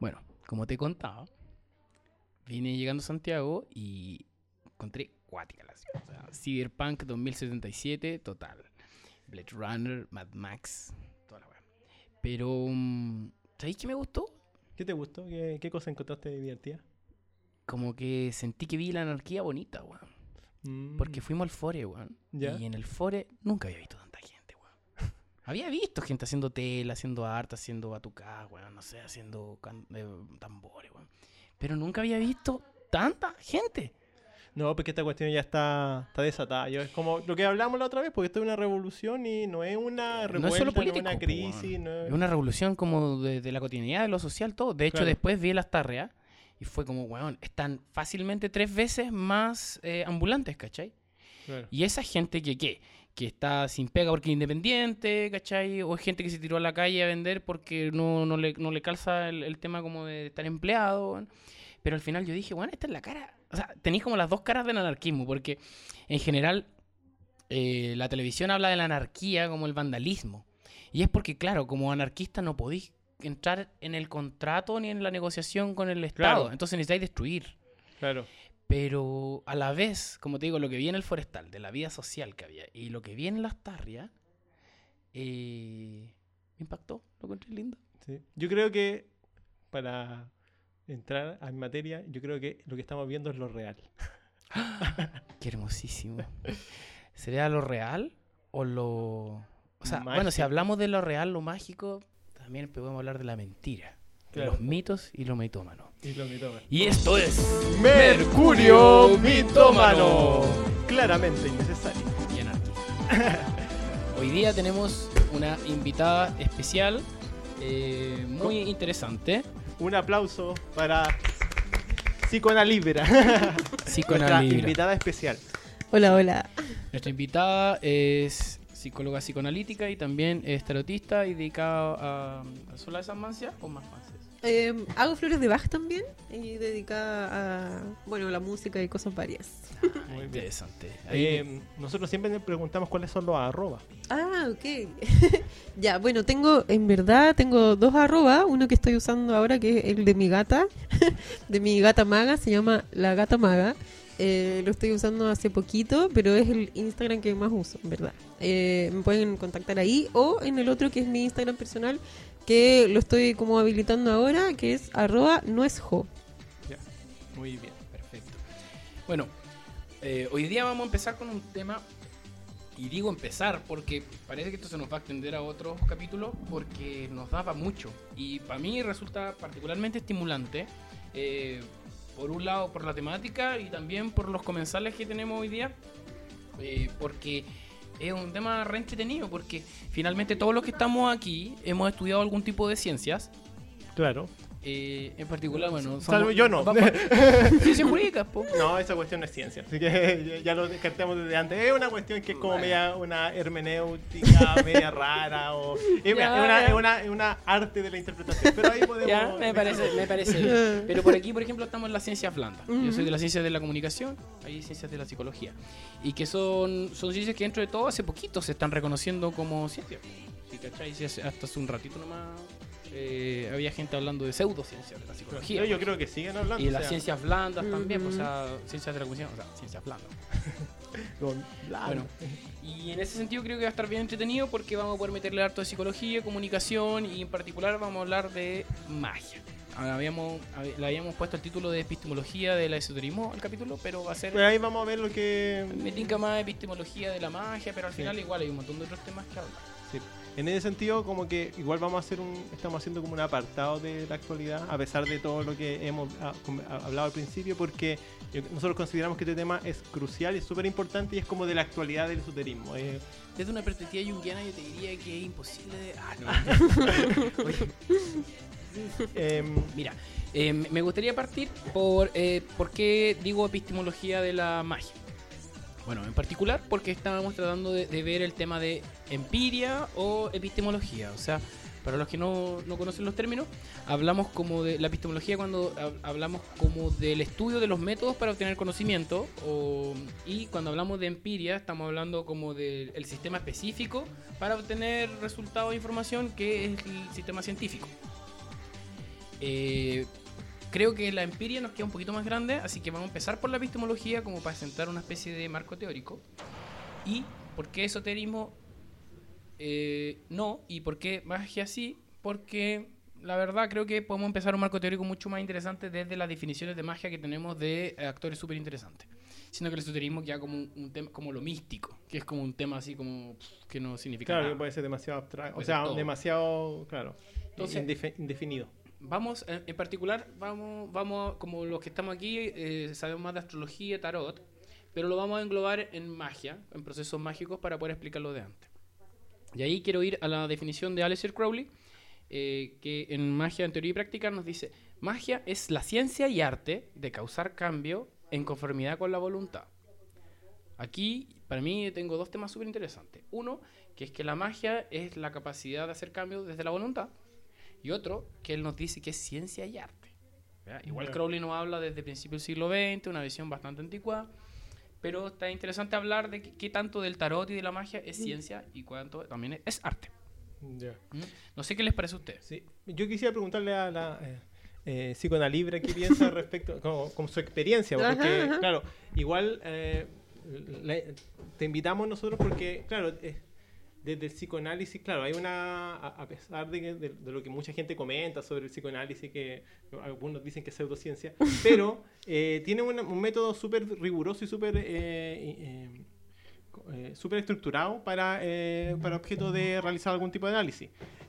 Bueno, como te contaba, vine llegando a Santiago y encontré cuática la ciudad. O sea, Cyberpunk 2077, total. Blade Runner, Mad Max, toda la weá. Pero, mm, ¿sabéis qué me gustó? ¿Qué te gustó? ¿Qué, qué cosa encontraste divertida? Como que sentí que vi la anarquía bonita, weón. Mm, Porque fuimos al Fore, weón. Y en el Fore nunca había visto. Había visto gente haciendo tela, haciendo arte, haciendo batucá, weón, no sé, haciendo eh, tambores, weón. Pero nunca había visto tanta gente. No, porque esta cuestión ya está, está desatada. Yo, es como lo que hablamos la otra vez, porque esto es una revolución y no es una No es revuelta, solo no es político, una po, crisis. weón. no es- Es una revolución como de, de la cotidianidad, de lo social, todo. De hecho, Claro. después vi las tarreas y fue como, weón, están fácilmente tres veces más eh, ambulantes, ¿cachai? Claro. Y esa gente que, ¿qué? Que está sin pega porque es independiente, ¿cachai? O es gente que se tiró a la calle a vender porque no, no, le, no le calza el, el tema como de estar empleado. Pero al final yo dije, bueno, esta es la cara. O sea, tenéis como las dos caras del anarquismo, porque en general eh, la televisión habla de la anarquía como el vandalismo. Y es porque, claro, como anarquista no podéis entrar en el contrato ni en la negociación con el Estado. Claro. Entonces necesitáis destruir. Claro. Pero a la vez, como te digo, lo que vi en el forestal, de la vida social que había, y lo que vi en las tarrias, eh, me impactó, lo encontré lindo. Sí. Yo creo que para entrar en materia, yo creo que lo que estamos viendo es lo real. Qué hermosísimo. ¿Sería lo real o lo...? O sea, bueno, si hablamos de lo real, lo mágico, también podemos hablar de la mentira. Claro. los mitos y lo mitómano. Y esto es... Mercurio mitómano. Claramente innecesario. y anarquista. Hoy día tenemos una invitada especial, eh, muy interesante. Un aplauso para Psicona Libra, nuestra Psicoanalibra. invitada especial. Hola, hola. Nuestra invitada es psicóloga psicoanalítica y también es tarotista y dedicada a, a solo a esas mancias o más mancias. Eh, hago flores de Bach también y dedicada a, bueno, la música y cosas varias. Muy bien. interesante. Ahí- Eh, nosotros siempre nos preguntamos cuáles son los arrobas. Ah, ok. ya, bueno, tengo, en verdad, tengo dos arrobas. Uno que estoy usando ahora, que es el de mi gata, de mi gata maga, se llama La Gata Maga. Eh, lo estoy usando hace poquito, pero es el Instagram que más uso, verdad. Eh, me pueden contactar ahí o en el otro que es mi Instagram personal, que lo estoy como habilitando ahora, que es arroba no es jo. Muy bien. Perfecto. Bueno, eh, hoy día vamos a empezar con un tema. Y digo empezar porque parece que esto se nos va a extender a otros capítulos porque nos daba mucho. Y para mí resulta particularmente estimulante. Por un lado por la temática y también por los comensales que tenemos hoy día. eh, porque es un tema re entretenido porque finalmente todos los que estamos aquí hemos estudiado algún tipo de ciencias. Claro. Eh, en particular, bueno, Salvo yo no. ciencias jurídicas, po. No, esa cuestión no es ciencia. Así que ya- lo descartamos desde antes. Es una cuestión que es como media una hermenéutica, media rara. O, es, Ya, una, es, una, es una arte de la interpretación. Pero ahí podemos. Ya, me parece, me parece bien. Pero por aquí, por ejemplo, estamos en las ciencias blandas. Yo soy de las ciencias de la comunicación, hay ciencias de la psicología. Y que son, son ciencias que dentro de todo hace poquito se están reconociendo como ciencias. ¿Sí, cachai? Hasta hace un ratito nomás eh, había gente hablando de pseudociencias de la psicología. Yo, yo creo que siguen hablando. y o las sea, ciencias blandas también, pues, o sea, ciencias de la comunicación, o sea, ciencias blandas. Bueno, y en ese sentido creo que va a estar bien entretenido porque vamos a poder meterle harto de psicología, comunicación y en particular vamos a hablar de magia. Habíamos, hab- le habíamos puesto el título de epistemología del esoterismo al capítulo, pero va a ser... Pero ahí vamos a ver lo que. Me tinca más epistemología de la magia, pero al Sí. final igual hay un montón de otros temas que hablar. Sí. En ese sentido, como que igual vamos a hacer un, estamos haciendo como un apartado de la actualidad, a pesar de todo lo que hemos ah, hablado al principio, porque yo- nosotros consideramos que este tema es crucial y es súper importante y es como de la actualidad del esoterismo. eh. Desde una perspectiva junguiana yo te diría que es imposible de... Ah, no. Oye, Em, Mira, eh, me gustaría partir por eh, por qué digo epistemología de la magia. Bueno, en particular porque estábamos tratando de, de ver el tema de empiria o epistemología. O sea, para los que no, no conocen los términos, hablamos como de la epistemología cuando hab- hablamos como del estudio de los métodos para obtener conocimiento. y cuando hablamos de empiria, estamos hablando como del el sistema específico para obtener resultados de información que es el sistema científico. Eh, creo que la empiria nos queda un poquito más grande, así que vamos a empezar por la epistemología como para sentar una especie de marco teórico. ¿Y por qué esoterismo eh, no? ¿Y por qué magia sí? Porque la verdad creo que podemos empezar un marco teórico mucho más interesante desde las definiciones de magia que tenemos de eh, actores súper interesantes. Siendo que el esoterismo queda como un, un tema, como lo místico, que es como un tema así como pff, que no significa Claro, que nada. puede ser demasiado abstracto. O sea, demasiado, claro, Entonces- indefinido. Vamos, en, particular, vamos, vamos, como los que estamos aquí, eh, sabemos más de astrología, tarot, pero lo vamos a englobar en magia, en procesos mágicos para poder explicarlo de antes. Y ahí quiero ir a la definición de Aleister Crowley, eh, que en Magia en Teoría y Práctica nos dice, magia es la ciencia y arte de causar cambio en conformidad con la voluntad. Aquí, para mí, tengo dos temas súper interesantes. Uno, que es que la magia es la capacidad de hacer cambios desde la voluntad. Y otro, que él nos dice que es ciencia y arte. ¿ya? Igual. Crowley nos habla desde principios del siglo XX, una visión bastante antigua. Pero está interesante hablar de qué, qué tanto del tarot y de la magia es ciencia y cuánto también es, es arte. Ya. ¿Mm? No sé qué les parece a ustedes. Sí. Yo quisiera preguntarle a la eh, eh, psicoanalibra qué piensa respecto, como, como su experiencia, Ajá, porque, ajá. claro, igual eh, la- te invitamos nosotros porque, claro, eh, desde el psicoanálisis, claro, hay una, a, a pesar de, que- de- de lo que mucha gente comenta sobre el psicoanálisis, que algunos dicen que es pseudociencia, pero eh, tiene un método súper riguroso y súper... eh, eh, súper estructurado para, para objeto de realizar algún tipo de análisis.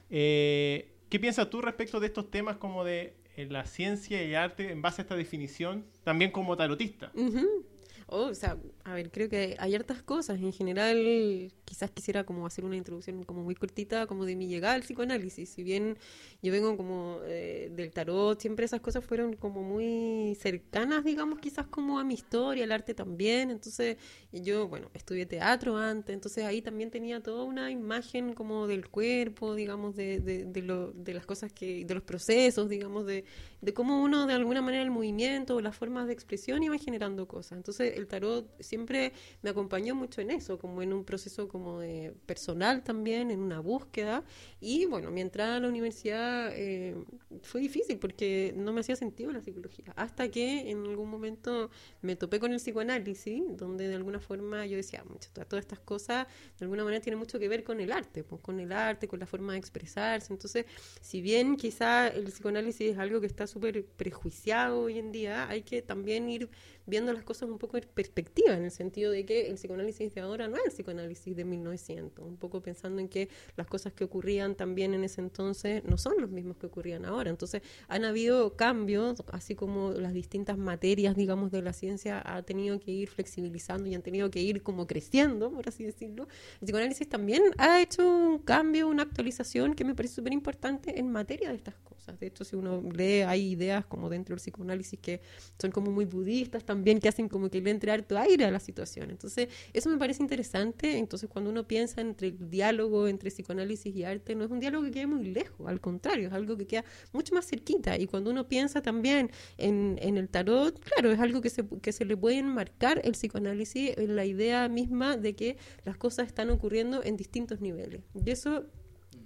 ¿Qué piensas tú respecto de estos temas como de la ciencia y arte en base a esta definición, también como tarotista? Ujú. Oh, o sea, a ver, creo que hay hartas cosas. En general, quizás quisiera como hacer una introducción como muy cortita, como de mi llegada al psicoanálisis. Si bien yo vengo como eh, del tarot, siempre esas cosas fueron como muy cercanas, digamos, quizás como a mi historia, el arte también. Entonces, yo, bueno, estudié teatro antes, entonces ahí también tenía toda una imagen como del cuerpo, digamos, de, lo, de las cosas que, de los procesos, digamos, de, de cómo uno de alguna manera el movimiento o las formas de expresión iba generando cosas. Entonces el tarot siempre me acompañó mucho en eso, como en un proceso como personal también, en una búsqueda. Y bueno, mi entrada a la universidad eh, fue difícil porque no me hacía sentido la psicología. Hasta que en algún momento me topé con el psicoanálisis, donde de alguna forma yo decía, mucho, todas estas cosas de alguna manera tienen mucho que ver con el arte, pues, con el arte, con la forma de expresarse. Entonces, si bien quizá el psicoanálisis es algo que está súper prejuiciado hoy en día, hay que también ir viendo las cosas un poco en perspectiva, en el sentido de que el psicoanálisis de ahora no es el psicoanálisis de 1900, un poco pensando en que las cosas que ocurrían también en ese entonces no son los mismos que ocurrían ahora. Entonces, han habido cambios, así como las distintas materias, digamos, de la ciencia ha tenido que ir flexibilizando y han tenido que ir como creciendo, por así decirlo. El psicoanálisis también ha hecho un cambio, una actualización que me parece súper importante en materia de estas cosas. De hecho, si uno lee, hay ideas como dentro del psicoanálisis que son como muy budistas también, que hacen como que le entre harto aire a la situación. Entonces, eso me parece interesante. Entonces, cuando uno piensa entre el diálogo entre psicoanálisis y arte, no es un diálogo que quede muy lejos, al contrario, es algo que queda mucho más cerquita. Y cuando uno piensa también en, el tarot, claro, es algo que se, que se le puede enmarcar el psicoanálisis en la idea misma de que las cosas están ocurriendo en distintos niveles. Y eso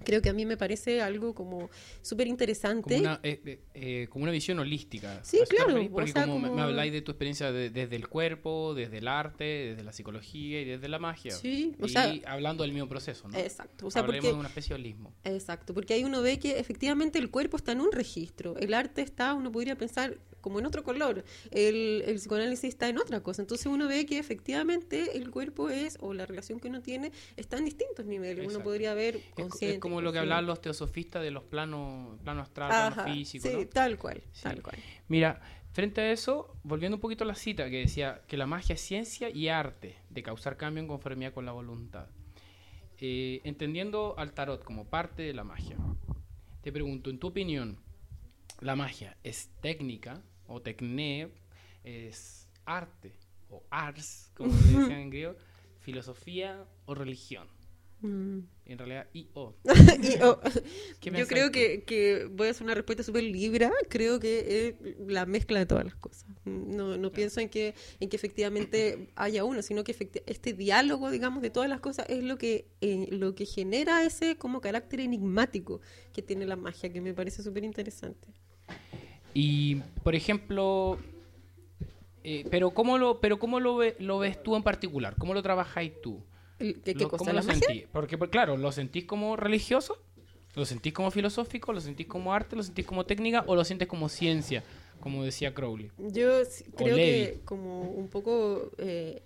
creo que a mí me parece algo como súper interesante. Como una, eh, eh, eh, como una visión holística. Sí, ¿A eso te claro, o Porque sea, como, me- como- me habláis de tu experiencia de- desde el cuerpo, desde el arte, desde la psicología y desde la magia. Sí, o y sea- hablando del mismo proceso, ¿no? Exacto, o sea, Hablemos porque de una especie de holismo. Exacto, porque ahí uno ve que efectivamente el cuerpo está en un registro, el arte está, uno podría pensar como en otro color, el, el psicoanálisis está en otra cosa, entonces uno ve que efectivamente el cuerpo es, o la relación que uno tiene, está en distintos niveles, uno Exacto. podría ver consciente. es como lo que hablaban los teosofistas de los planos, plano astral, Ajá, plano físico, sí, ¿no? tal cual, Sí. tal cual. Mira, frente a eso, volviendo un poquito a la cita que decía que la magia es ciencia y arte de causar cambio en conformidad con la voluntad. Eh, entendiendo al tarot como parte de la magia, te pregunto, en tu opinión, ¿la magia es técnica o tecné, es arte o ars, como le decían en griego, filosofía o religión? Mm. En realidad, I o. Y, oh, ¿Qué yo creo que, que voy a hacer una respuesta súper libre. Creo que es la mezcla de todas las cosas. No, no pienso en que, en que efectivamente haya uno, sino que este diálogo, digamos, de todas las cosas es lo que, eh, lo que genera ese como carácter enigmático que tiene la magia, que me parece súper interesante. Y, por ejemplo, eh, pero ¿cómo, lo, pero cómo lo, ve- lo ves tú en particular? ¿Cómo lo trabajáis tú? ¿Qué, qué Lo- cosa? ¿Cómo ¿La lo magia? sentís? Porque, pues, claro, ¿lo sentís como religioso? ¿Lo sentís como filosófico? ¿Lo sentís como arte? ¿Lo sentís como técnica? ¿O lo sientes como ciencia? Como decía Crowley. Yo sí- creo que como un poco eh,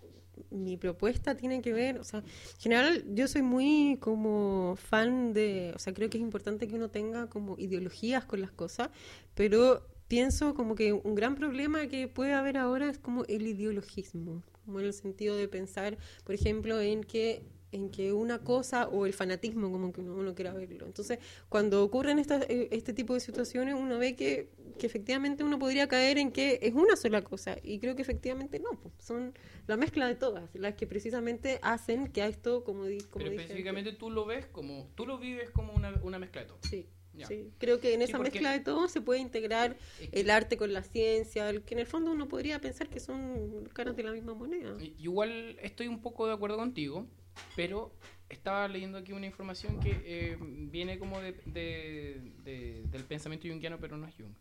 mi propuesta tiene que ver, o sea, en general yo soy muy como fan de, o sea, creo que es importante que uno tenga como ideologías con las cosas, pero pienso como que un gran problema que puede haber ahora es como el ideologismo, como en el sentido de pensar, por ejemplo, en que en que una cosa o el fanatismo como que uno, uno quiera verlo. Entonces, cuando ocurren estas, eh, este tipo de situaciones, uno ve que, que efectivamente uno podría caer en que es una sola cosa. Y creo que efectivamente no, pues, son la mezcla de todas, las que precisamente hacen que a esto, como, di- como Pero dije específicamente tú lo ves como, tú lo vives como una, una mezcla de todo. Sí. Sí, creo que en Sí, esa porque- mezcla de todo se puede integrar Es que- el arte con la ciencia, el que en el fondo uno podría pensar que son caras de la misma moneda. Y- Igual estoy un poco de acuerdo contigo, pero estaba leyendo aquí una información que eh, viene como de, de- de- del pensamiento junguiano, pero no es Jung,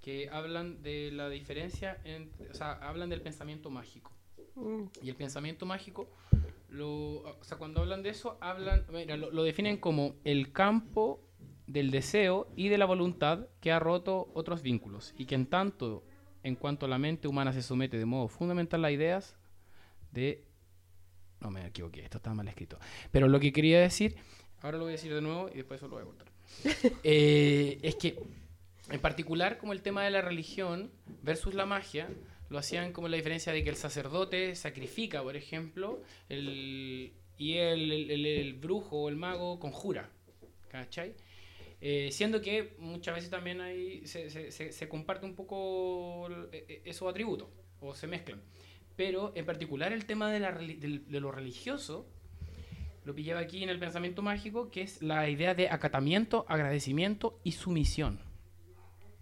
que hablan de la diferencia, entre, o sea, hablan del pensamiento mágico. Mm, Y el pensamiento mágico, lo, o sea, cuando hablan de eso, hablan, mira, lo, lo definen como el campo del deseo y de la voluntad que ha roto otros vínculos y que en tanto en cuanto la mente humana se somete de modo fundamental a ideas de... No me equivoqué, esto está mal escrito. Pero lo que quería decir, ahora lo voy a decir de nuevo y después eso lo voy a cortar. Eh, es que en particular como el tema de la religión versus la magia, lo hacían como la diferencia de que el sacerdote sacrifica, por ejemplo, el, y el, el- el- el brujo o el mago conjura. ¿Cachai? Eh, siendo que muchas veces también hay, se, se- se- se comparte un poco eh, eh, esos atributos o se mezclan. Pero en particular el tema de, la, del- de lo religioso lo pillaba aquí en el pensamiento mágico, que es la idea de acatamiento, agradecimiento y sumisión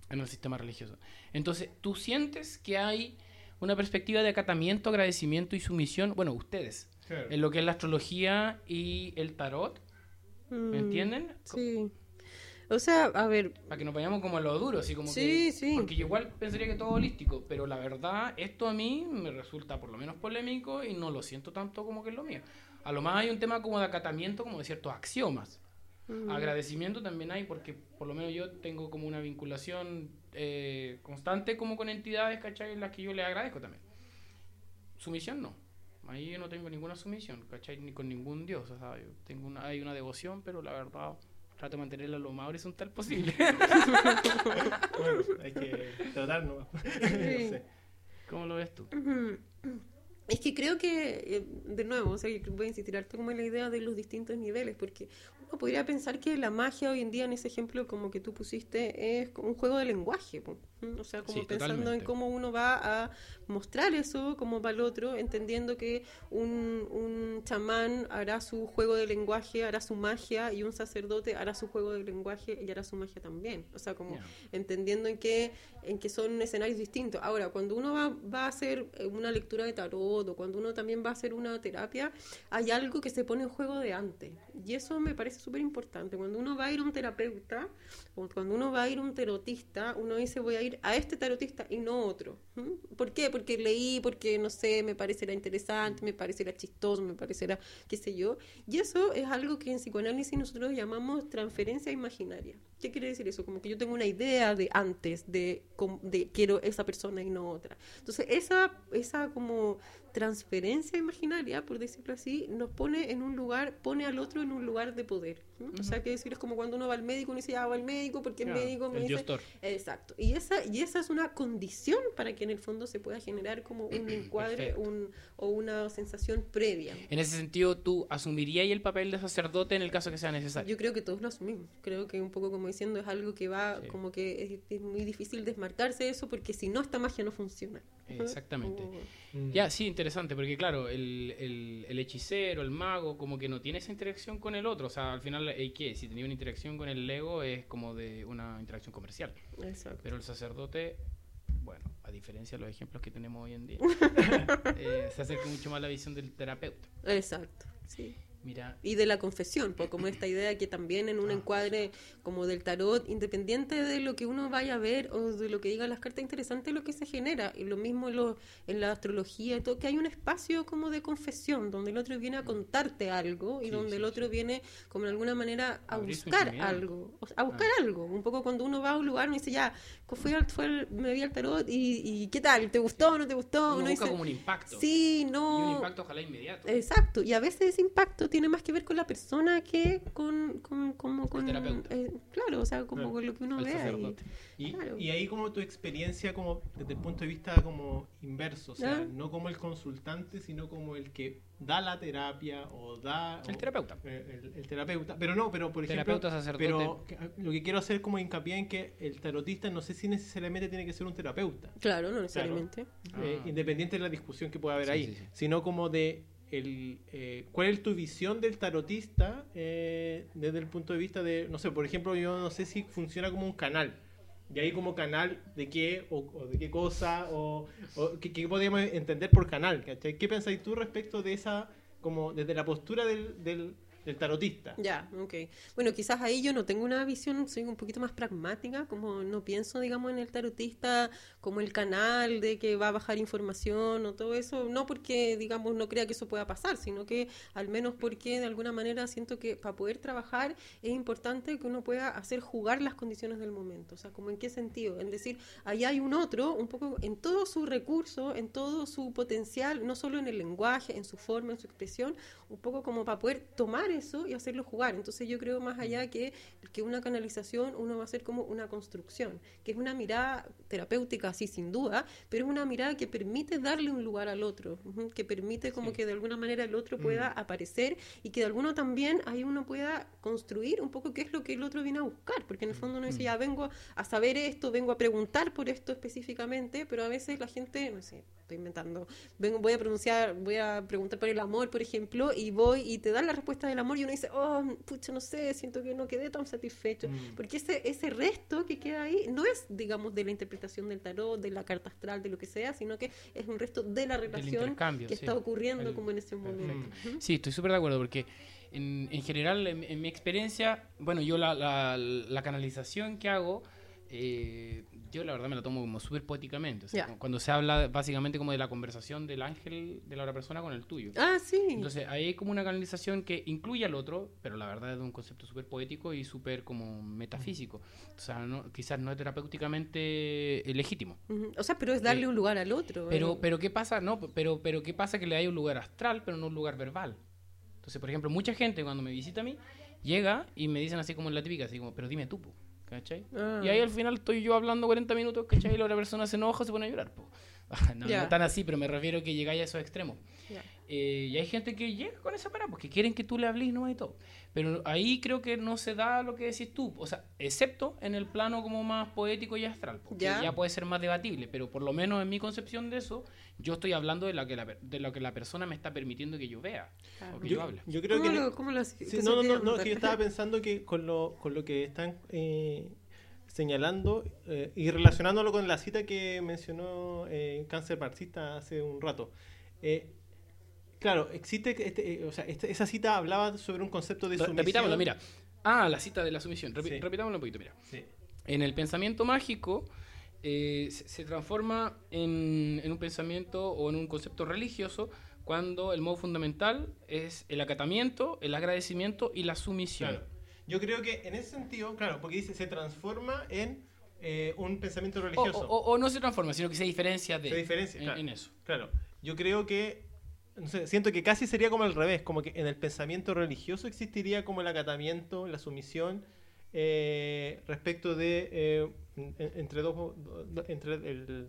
en el sistema religioso. Entonces, ¿tú sientes que hay una perspectiva de acatamiento, agradecimiento y sumisión? Bueno, ustedes, en lo que es la astrología y el tarot, ¿me mm, entienden? Sí. O sea, a ver, Para que nos vayamos como a lo duro, así como Sí, que... sí. Porque yo igual pensaría que todo holístico, pero la verdad, esto a mí me resulta por lo menos polémico y no lo siento tanto como que es lo mío. A lo más hay un tema como de acatamiento, como de ciertos axiomas. mm, Agradecimiento también hay, porque por lo menos yo tengo como una vinculación eh, constante como con entidades, ¿cachai? En las que yo le agradezco también. Sumisión no. Ahí yo no tengo ninguna sumisión, ¿cachai? Ni con ningún dios. O sea, yo tengo una, hay una devoción, pero la verdad trato de mantenerla lo más horizontal posible. Bueno, hay que tratar nomás. No sé. ¿Cómo lo ves tú? Es que creo que, eh, de nuevo, o sea, voy a insistir harto como en la idea de los distintos niveles, porque uno podría pensar que la magia hoy en día, en ese ejemplo como que tú pusiste, es como un juego de lenguaje. O sea, como Sí, pensando totalmente. en cómo uno va a mostrar eso como para el otro, entendiendo que un, un chamán hará su juego de lenguaje, hará su magia, y un sacerdote hará su juego de lenguaje y hará su magia también. O sea, como entendiendo en que, en que son escenarios distintos. Ahora, cuando uno va, va a hacer eh, una lectura de tarot o cuando uno también va a hacer una terapia, hay algo que se pone en juego de antes. Y eso me parece súper importante. Cuando uno va a ir a un terapeuta o cuando uno va a ir a un tarotista, uno dice voy a a este tarotista y no otro. ¿Mm? ¿Por qué? Porque leí, porque no sé, me parecerá interesante, me parecerá chistoso, me parecerá qué sé yo. Y eso es algo que en psicoanálisis nosotros llamamos transferencia imaginaria. ¿Qué quiere decir eso? Como que yo tengo una idea de antes, de, de quiero esa persona y no otra. Entonces, esa, esa como transferencia imaginaria, por decirlo así, nos pone en un lugar, pone al otro en un lugar de poder. ¿no? O sea, que decir, es como cuando uno va al médico, uno dice, ah, voy al médico porque el Claro, médico me el dice... Diostor. Exacto. Y esa, y esa es una condición para que en el fondo se pueda generar como un encuadre un, o una sensación previa. En ese sentido, ¿tú asumirías el papel de sacerdote en el caso que sea necesario? Yo creo que todos lo asumimos. Creo que un poco como diciendo es algo que va, Sí. como que es, es muy difícil desmarcarse de eso porque si no, esta magia no funciona. Exactamente. Ya, sí, interesante, porque claro, el, el, el hechicero, el mago, como que no tiene esa interacción con el otro. O sea, al final, ¿eh, ¿qué? Si tenía una interacción con el Lego es como de una interacción comercial. Exacto. Pero el sacerdote, bueno, a diferencia de los ejemplos que tenemos hoy en día, eh, se acerca mucho más a la visión del terapeuta. Exacto. Sí. Mira, y de la confesión, pues como esta idea que también en un Ah, encuadre como del tarot, independiente de lo que uno vaya a ver o de lo que digan las cartas, interesante lo que se genera. Y lo mismo en, lo- en la astrología y todo, que hay un espacio como de confesión, donde el otro viene a contarte algo y Sí, donde sí, el otro viene como de alguna manera a Abrir buscar algo, o sea, a buscar Ah. algo. Un poco cuando uno va a un lugar, uno dice, ya, fui al, fue al- me vi al tarot y, y ¿qué tal? ¿Te gustó o no te gustó? uno Uno busca dice, como un impacto. sí, Y no. un impacto ojalá inmediato. Exacto, y a veces ese impacto tiene más que ver con la persona que con, con, como con terapeuta. eh, claro, o sea, como Claro. con lo que uno ve ahí. Y, Claro. y ahí como tu experiencia como desde el punto de vista como inverso, o sea, Ah. no como el consultante, sino como el que da la terapia o da... El o- terapeuta. eh, El, el terapeuta, pero no, pero por ejemplo... Terapeuta, sacerdote. Pero que- lo que quiero hacer como hincapié en que el tarotista no sé si necesariamente tiene que ser un terapeuta, Claro, no necesariamente. eh, Ah. independiente de la discusión que pueda haber Sí, ahí, sí, sí. sino como de eh, cuál es tu visión del tarotista eh, desde el punto de vista de, no sé, por ejemplo, yo no sé si funciona como un canal. Y ahí como canal de qué o, de qué cosa o, qué, qué podríamos entender por canal. ¿Qué pensáis tú respecto de esa, como desde la postura del, del tarotista? Ya, ok. Bueno, quizás ahí yo no tengo una visión, soy un poquito más pragmática, como no pienso, digamos, en el tarotista como el canal de que va a bajar información o todo eso, no porque, digamos, no crea que eso pueda pasar, sino que al menos porque de alguna manera siento que para poder trabajar es importante que uno pueda hacer jugar las condiciones del momento. O sea, como en qué sentido? En decir, ahí hay un otro, un poco en todo su recurso, en todo su potencial, no solo en el lenguaje, en su forma, en su expresión, un poco como para poder tomar eso y hacerlo jugar. Entonces yo creo más allá que, que una canalización, uno va a hacer como una construcción, que es una mirada terapéutica, sí, sin duda, pero es una mirada que permite darle un lugar al otro, que permite como Sí. que de alguna manera el otro pueda aparecer y que de alguno también ahí uno pueda construir un poco qué es lo que el otro viene a buscar, porque en el fondo uno dice, ya vengo a saber esto, vengo a preguntar por esto específicamente, pero a veces la gente, no sé, estoy inventando, vengo, voy a pronunciar, voy a preguntar por el amor, por ejemplo, y voy y te dan la respuesta del amor y uno dice, oh, pucha, no sé, siento que no quedé tan satisfecho, Mm. porque ese, ese resto que queda ahí no es, digamos, de la interpretación del tarot, de la carta astral, de lo que sea, sino que es un resto de la relación que sí. está ocurriendo El- como en ese momento. Ujú. Sí, estoy súper de acuerdo porque en, en general, en, en mi experiencia, bueno, yo la, la, la canalización que hago, eh, yo la verdad me la tomo como súper poéticamente. O sea, Ya. Cuando se habla básicamente como de la conversación del ángel de la otra persona con el tuyo. Ah, sí. Entonces ahí hay como una canalización que incluye al otro, pero la verdad es un concepto súper poético y súper como metafísico. O sea, no- quizás no es terapéuticamente eh, legítimo. O sea, pero es darle Eh, un lugar al otro. Pero, eh. pero ¿qué pasa? No, pero, pero ¿qué pasa que le hay un lugar astral, pero no un lugar verbal? Entonces, por ejemplo, mucha gente cuando me visita a mí, llega y me dicen así como en la típica, así como, pero dime tú, po", ¿cachai? Ah. Y ahí al final estoy yo hablando 40 minutos, ¿cachai? Y la otra persona se enoja, se pone a llorar, po. no, Ya. no tan así, pero me refiero que llegáis a esos extremos. Ya. Eh, y hay gente que llega con esa parada, porque quieren que tú le hables no y todo. Pero ahí creo que no se da lo que decís tú, o sea, excepto en el plano como más poético y astral, porque Ya. ya, puede ser más debatible, pero por lo menos en mi concepción de eso, yo estoy hablando de, la que la, de lo que la persona me está permitiendo que yo vea Claro. o que Yo, yo hable. yo creo ¿Cómo que... lo, cómo lo? Sí, ¿Qué no, no, no, no, es que yo estaba pensando que con lo, con lo que están eh, señalando eh, y relacionándolo con la cita que mencionó eh, Cáncer Marxista hace un rato. Eh, claro, existe, este, eh, o sea, este- esa cita hablaba sobre un concepto de sumisión. Repitámoslo, mira. Ah, la cita de la sumisión. Repi- Sí. Repitámoslo un poquito, mira. Sí. En el pensamiento mágico se, se transforma en, en un pensamiento o en un concepto religioso cuando el modo fundamental es el acatamiento, el agradecimiento y la sumisión. Claro. Yo creo que en ese sentido, claro, porque dice se transforma en eh, un pensamiento religioso. o- o no se transforma, sino que se diferencia de Se diferencia, en, claro. en eso. Claro, yo creo que, no sé, siento que casi sería como al revés, como que en el pensamiento religioso existiría como el acatamiento, la sumisión eh, respecto de eh, en- entre dos, do- entre el,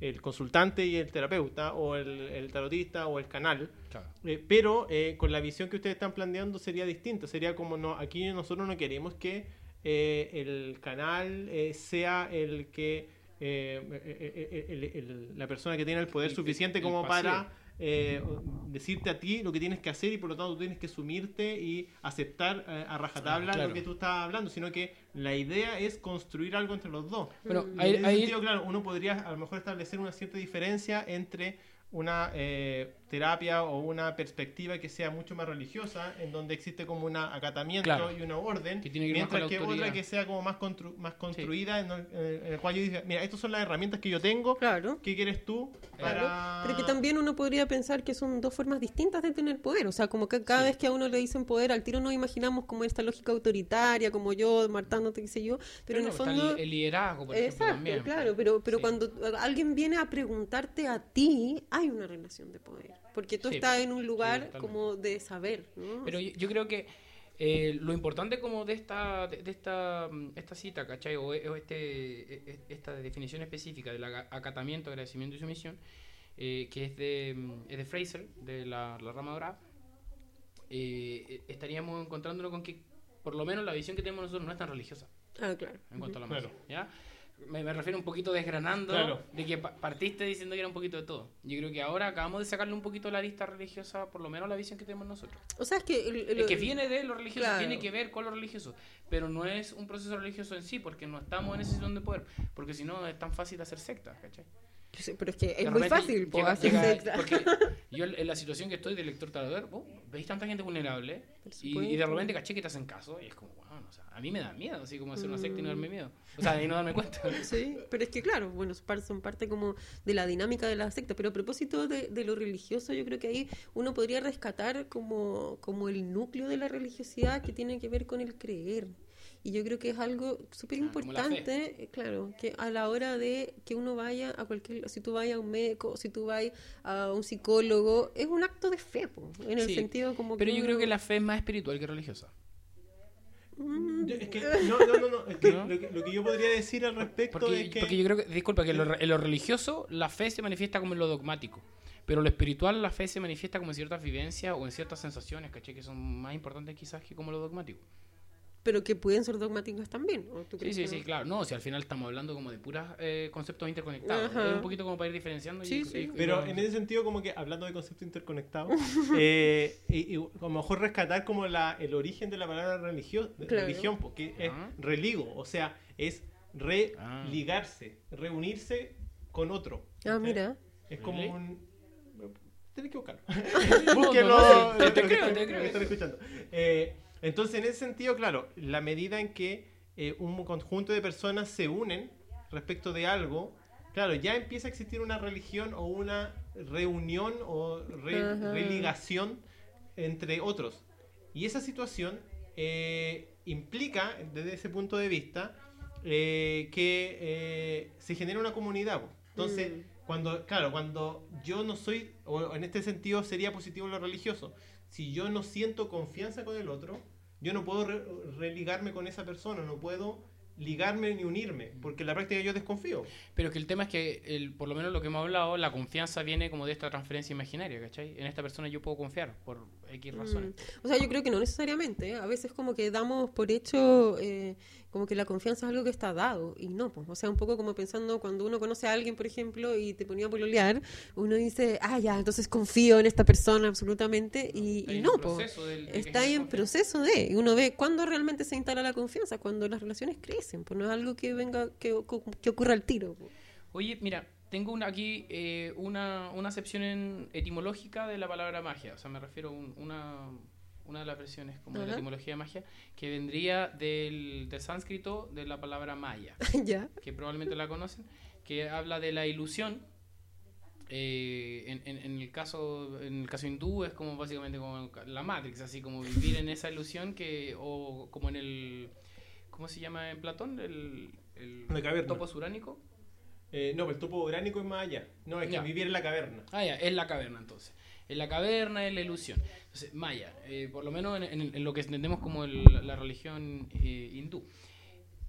el consultante y el terapeuta o el, el tarotista o el canal. Claro. Eh, pero eh, con la visión que ustedes están planteando sería distinta. Sería como no, aquí nosotros no queremos que eh, el canal eh, sea el que el- el- la persona que tiene el poder suficiente como para eh, decirte a ti lo que tienes que hacer y por lo tanto tú tienes que sumirte y aceptar eh, a rajatabla Ah, claro. lo que tú estás hablando, sino que la idea es construir algo entre los dos. Bueno. Y ahí, en ese ahí- sentido, claro, uno podría a lo mejor establecer una cierta diferencia entre una eh, terapia o una perspectiva que sea mucho más religiosa, en donde existe como un acatamiento Claro. y una orden, Que tiene que mientras que autoridad. otra que sea como más, constru- más construida, en, el- en el cual yo diga, mira, estas son las herramientas que yo tengo, Claro. ¿qué quieres tú Claro, para...? Pero que también uno podría pensar que son dos formas distintas de tener poder. O sea, como que cada vez que a uno le dicen poder, al tiro nos imaginamos como esta lógica autoritaria, como yo, martándote, qué sé yo. Pero en el Claro, está fondo... el, el liderazgo, por ejemplo, Exacto, también. claro, pero, pero Sí. cuando alguien viene a preguntarte a ti, hay una relación de poder. Porque tú Sí, estás en un sí, lugar totalmente. como de saber, ¿no? Pero yo, yo creo que eh, lo importante como de esta de, de esta, mm, esta cita, ¿cachai? O, o este, e- e- esta definición específica del acatamiento, agradecimiento y sumisión, eh, que es de, mm, es de Fraser, de la, la rama dorada, eh, eh, estaríamos encontrándolo con que por lo menos la visión que tenemos nosotros no es tan religiosa Ah, claro. en cuanto a la Claro. magia, ¿ya? Me, me refiero un poquito desgranando Claro. de que pa- partiste diciendo que era un poquito de todo. Yo creo que ahora acabamos de sacarle un poquito la lista religiosa, por lo menos la visión que tenemos nosotros. O sea, es que... el- el- Es que viene de lo religioso, Claro. tiene que ver con lo religioso, pero no es un proceso religioso en sí, porque no estamos en esa situación de poder, porque si no es tan fácil hacer sectas, ¿cachai? Pero es que es De muy fácil, llega- llega-. Porque yo en la situación que estoy de lector tarador, vos veis tanta gente vulnerable y, de repente caché que te hacen caso y es como, wow, o sea, a mí me da miedo, así como hacer una secta y no Mm. darme miedo. O sea, y no darme cuenta. Sí, pero es que claro, bueno, son parte como de la dinámica de la secta, pero a propósito de, de lo religioso, yo creo que ahí uno podría rescatar como, como el núcleo de la religiosidad que tiene que ver con el creer. Y yo creo que es algo súper Ah, importante, eh, claro, que a la hora de que uno vaya a cualquier, si tú vayas a un médico, si tú vas a un psicólogo, es un acto de fe, po, en el Sí, sentido como Pero que yo creo uno- que la fe es más espiritual que religiosa. Mm, Yo- es que, no, no, no, no, es que ¿No? Lo, que, lo que yo podría decir al respecto Porque, es que... porque yo creo que, disculpa, que en lo, en lo religioso la fe se manifiesta como en lo dogmático. Pero en lo espiritual la fe se manifiesta como en ciertas vivencias o en ciertas sensaciones, ¿cachai? Que son más importantes quizás que como lo dogmático. Pero que pueden ser dogmáticas también. ¿o tú Sí, crees sí, sí, no? claro. No, si al final estamos hablando como de puros conceptos interconectados. Ajá. Es un poquito como para ir diferenciando. y- Sí, y- sí. y- Pero y- en ese sentido, como que hablando de conceptos interconectados, eh, y, y a lo mejor rescatar como la, el origen de la palabra religio- Claro. religión, porque es Ah. religo, o sea, es religarse, reunirse con otro. Ah, mira. Es como Really? un. Tienes que buscarlo. no, Búsquenlo. no, te- te creo, te creo. están escuchando. Eh, entonces, en ese sentido, claro, la medida en que eh, un conjunto de personas se unen respecto de algo, claro, ya empieza a existir una religión o una reunión o re- Ajá. religación entre otros. Y esa situación eh, implica, desde ese punto de vista, eh, que eh, se genera una comunidad. po. Entonces, Mm. cuando, claro, cuando yo no soy, o en este sentido sería positivo lo religioso, si yo no siento confianza con el otro, yo no puedo re- religarme con esa persona, no puedo ligarme ni unirme, porque en la práctica yo desconfío. Pero que el tema es que, el, por lo menos lo que hemos hablado, la confianza viene como de esta transferencia imaginaria, ¿cachai? En esta persona yo puedo confiar por X razones. Mm. O sea, yo creo que no necesariamente. ¿eh? A veces como que damos por hecho eh, como que la confianza es algo que está dado y no. Pues. O sea, un poco como pensando cuando uno conoce a alguien, por ejemplo, y te ponía a pololear, uno dice, ah, ya, entonces confío en esta persona absolutamente y, Está y no, pues. Está ahí en proceso de, y uno ve cuándo realmente se instala la confianza, cuando las relaciones crecen, pues no es algo que venga, que, que ocurra al tiro. Oye, mira, tengo una, aquí eh, una, una acepción en- etimológica de la palabra magia. O sea, me refiero a un- una, una de las versiones como de la etimología de magia, que vendría del, del sánscrito de la palabra maya, ya. que probablemente la conocen, que habla de la ilusión. Eh, en, en- en el caso en el caso hindú es como básicamente como la Matrix, así como vivir en esa ilusión que o como en el ¿cómo se llama en Platón? El, el La caverna. topos uránico. Eh, no, pero el topo uránico es más allá. No, es que Ya. vivir en la caverna. Ah, ya, es la caverna entonces. En la caverna es la ilusión. Entonces, Maya, eh, por lo menos en, en- en lo que entendemos como el- la religión eh, hindú.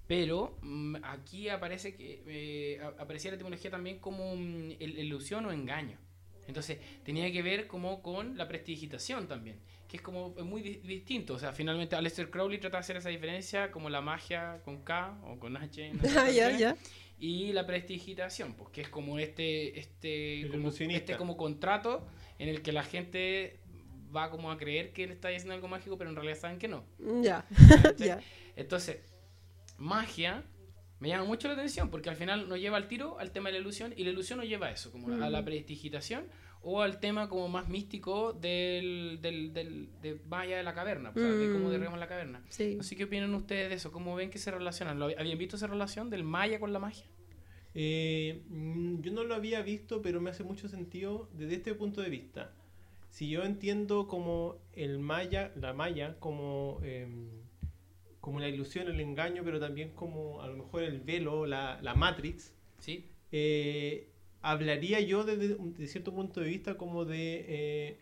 Pero mm, aquí aparece que eh, aparecía la etimología también como mm, el- ilusión o engaño. Entonces, tenía que ver como con la prestidigitación también, que es como muy di- distinto. O sea, finalmente Aleister Crowley trata de hacer esa diferencia como la magia con K o con H. no sé Ah, ya, qué. Y la prestidigitación, pues que es como este, este, como, este como contrato en el que la gente va como a creer que le está diciendo algo mágico, pero en realidad saben que no. Ya. ya. Entonces, magia me llama mucho la atención porque al final nos lleva al tiro al tema de la ilusión y la ilusión nos lleva a eso, como a la Mm. prestigitación o al tema como más místico del, del, del de más allá de la caverna, o sea, de cómo Mm. derribamos la caverna. Sí. Así que opinan ustedes de eso, cómo ven que se relacionan. ¿Lo hab- ¿Habían visto esa relación del maya con la magia? Eh, mm, yo no lo había visto, pero me hace mucho sentido desde este punto de vista. Si yo entiendo como el maya, la maya, como, em, como la ilusión, el engaño, pero también como a lo mejor el velo, la, la matrix, Sí. eh, hablaría yo desde cierto punto de vista como de, eh,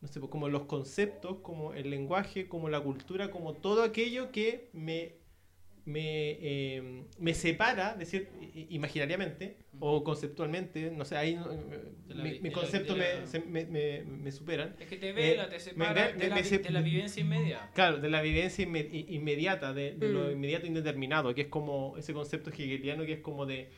no sé, pues, como los conceptos, como el lenguaje, como la cultura, como todo aquello que me, me, eh, me separa, de cier- i- imaginariamente o conceptualmente, no sé, ahí eh, la mi, la- la- me, se- me, me- me superan. Es que te vela, Eh, te separa de, me- la, se- de la vivencia inmediata. Claro, de la vivencia inmediata, de, de lo Mm. inmediato indeterminado, que es como ese concepto hegeliano que es como de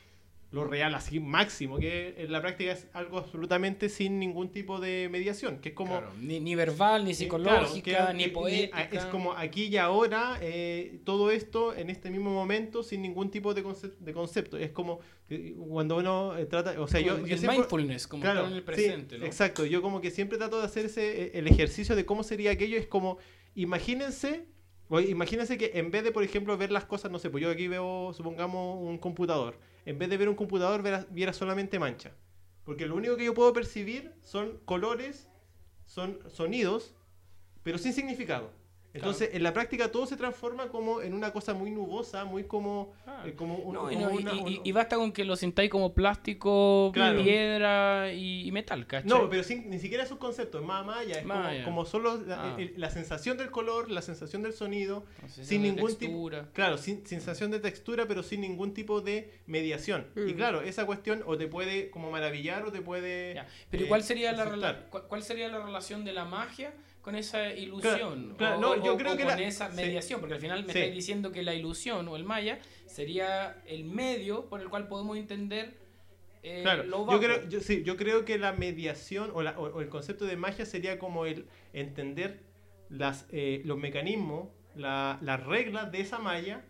lo real así máximo, que en la práctica es algo absolutamente sin ningún tipo de mediación, que es como... Claro, ni, ni verbal, ni eh, psicológica, claro, que- ni que- poética. Es como aquí y ahora, eh, todo esto en este mismo momento sin ningún tipo de, concep- de concepto. Es como eh, cuando uno eh, trata, o sea, yo, Como yo el siempre- mindfulness, como Claro, estar en el sí, presente, ¿no? Exacto, yo como que siempre trato de hacer ese, el ejercicio de cómo sería aquello, es como, imagínense, imagínense que en vez de, por ejemplo, ver las cosas, no sé, pues yo aquí veo, supongamos, un computador, en vez de ver un computador, viera, solamente mancha. Porque lo único que yo puedo percibir son colores, son sonidos, pero sin significado. Entonces, en la práctica todo se transforma como en una cosa muy nubosa, muy como, Ah. eh, como, un- No, como una- y- un- y basta con que lo sintáis como plástico, Claro. piedra y, y metal, ¿cachai? No, pero sin- ni siquiera esos conceptos, es más maya, es Más como, allá. como solo la, Ah. el- la sensación del color, la sensación del sonido, Sensación sin de ningún textura. tipo, claro, sin sensación de textura, pero sin ningún tipo de mediación. Y Mm. claro, esa cuestión o te puede como maravillar o te puede... Ya, Pero eh, ¿cuál sería la cuál sería la relación de la magia con esa ilusión? claro, o, no, yo o- creo o que con la- esa sí. mediación, porque al final me Sí. estáis diciendo que la ilusión o el maya sería el medio por el cual podemos entender eh, Claro, lo yo creo, yo, sí, yo creo que la mediación o, la- o- el concepto de magia sería como el entender las, eh, los mecanismos, la- las reglas de esa malla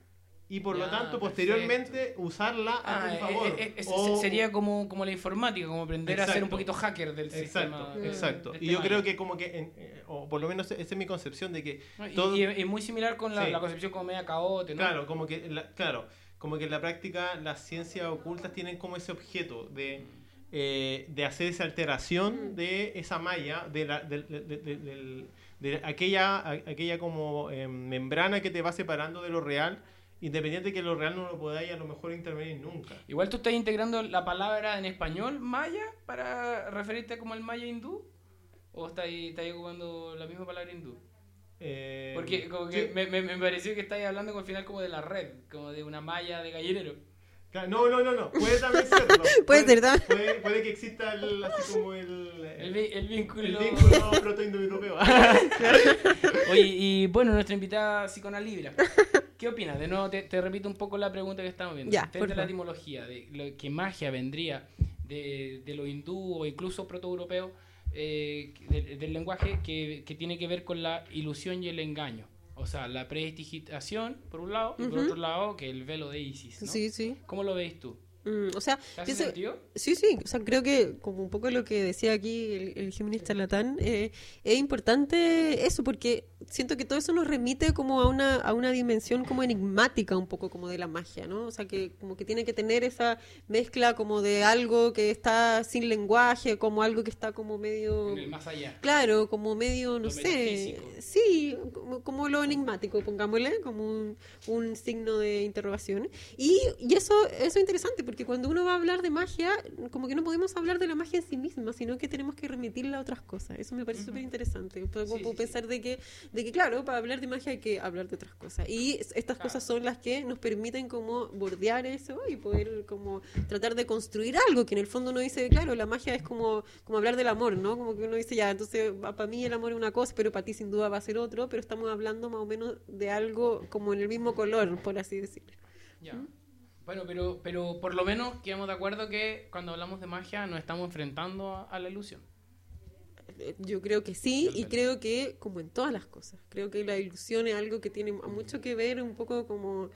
y por lo Ya, tanto perfecto. posteriormente usarla a Ah, tu eh, favor. eh, eh, O- sería como, como la informática, como aprender a ser un Exacto. poquito hacker del Exacto, sistema. Mm. exacto. de Y yo creo que como que, en- eh, o por lo menos esa es mi concepción de que, No, y- todo- Y, es muy similar con la, Sí. la concepción como media caote, ¿no? claro, como que, la- claro, como que en la práctica las ciencias ocultas tienen como ese objeto de, eh, de hacer esa alteración Mm. de esa malla, de, la, del- del- del- del- de aquella, a- aquella como eh, membrana que te va separando de lo real, independiente de que lo real no lo podáis a lo mejor intervenir nunca. Igual tú estás integrando la palabra en español maya para referirte como el maya hindú. ¿O estás estás ocupando la misma palabra hindú? Eh, Porque como que sí. me, me, me pareció que estáis hablando al final como de la red, como de una malla de gallinero. No, no, no, no. Puede también serlo. Puede ser, ¿no? Puede, puede que exista el, así como el, El, el vínculo. el vínculo proto-indoeuropeo. Oye, y bueno, nuestra invitada psicoanalibra. ¿Qué opinas? De nuevo, te, te repito un poco la pregunta que estamos viendo. Ya, por la etimología, de lo que magia vendría de, de lo hindú o incluso protoeuropeo eh, del, del lenguaje que, que tiene que ver con la ilusión y el engaño. O sea, la prestigitación, por un lado, y por otro lado, que el velo de Isis. ¿no? Sí, sí. ¿Cómo lo veis tú? Mm, o sea, ¿Te hace pienso-? Sí, sí, o sea, creo que como un poco lo que decía aquí el, el charlatán, eh, es importante eso, porque siento que todo eso nos remite como a una, a una dimensión como enigmática un poco como de la magia, ¿no? O sea, que como que tiene que tener esa mezcla como de algo que está sin lenguaje, como algo que está como medio... En el más allá. Claro, como medio, no Lo sé, metafísico. sí, como, como lo enigmático, pongámosle, como un, un signo de interrogación. Y, y eso, eso es interesante, porque cuando uno va a hablar de magia, como que no podemos hablar de la magia en sí misma, sino que tenemos que remitirla a otras cosas. Eso me parece Ujú. súper interesante. Puedo, Sí, puedo sí, sí. pensar De, que, de que, claro, para hablar de magia hay que hablar de otras cosas. Y es- estas Claro. cosas son las que nos permiten como bordear eso y poder como tratar de construir algo que en el fondo uno dice, claro, la magia es como, como hablar del amor, ¿no? Como que uno dice, ya, entonces para mí el amor es una cosa, pero para ti sin duda va a ser otro, pero estamos hablando más o menos de algo como en el mismo color, por así decirlo. Ya. Bueno, pero, pero por lo menos quedamos de acuerdo que cuando hablamos de magia nos estamos enfrentando a, a la ilusión. Eh, Yo creo que sí, y creo que como en todas las cosas, creo que la ilusión es algo que tiene mucho que ver un poco como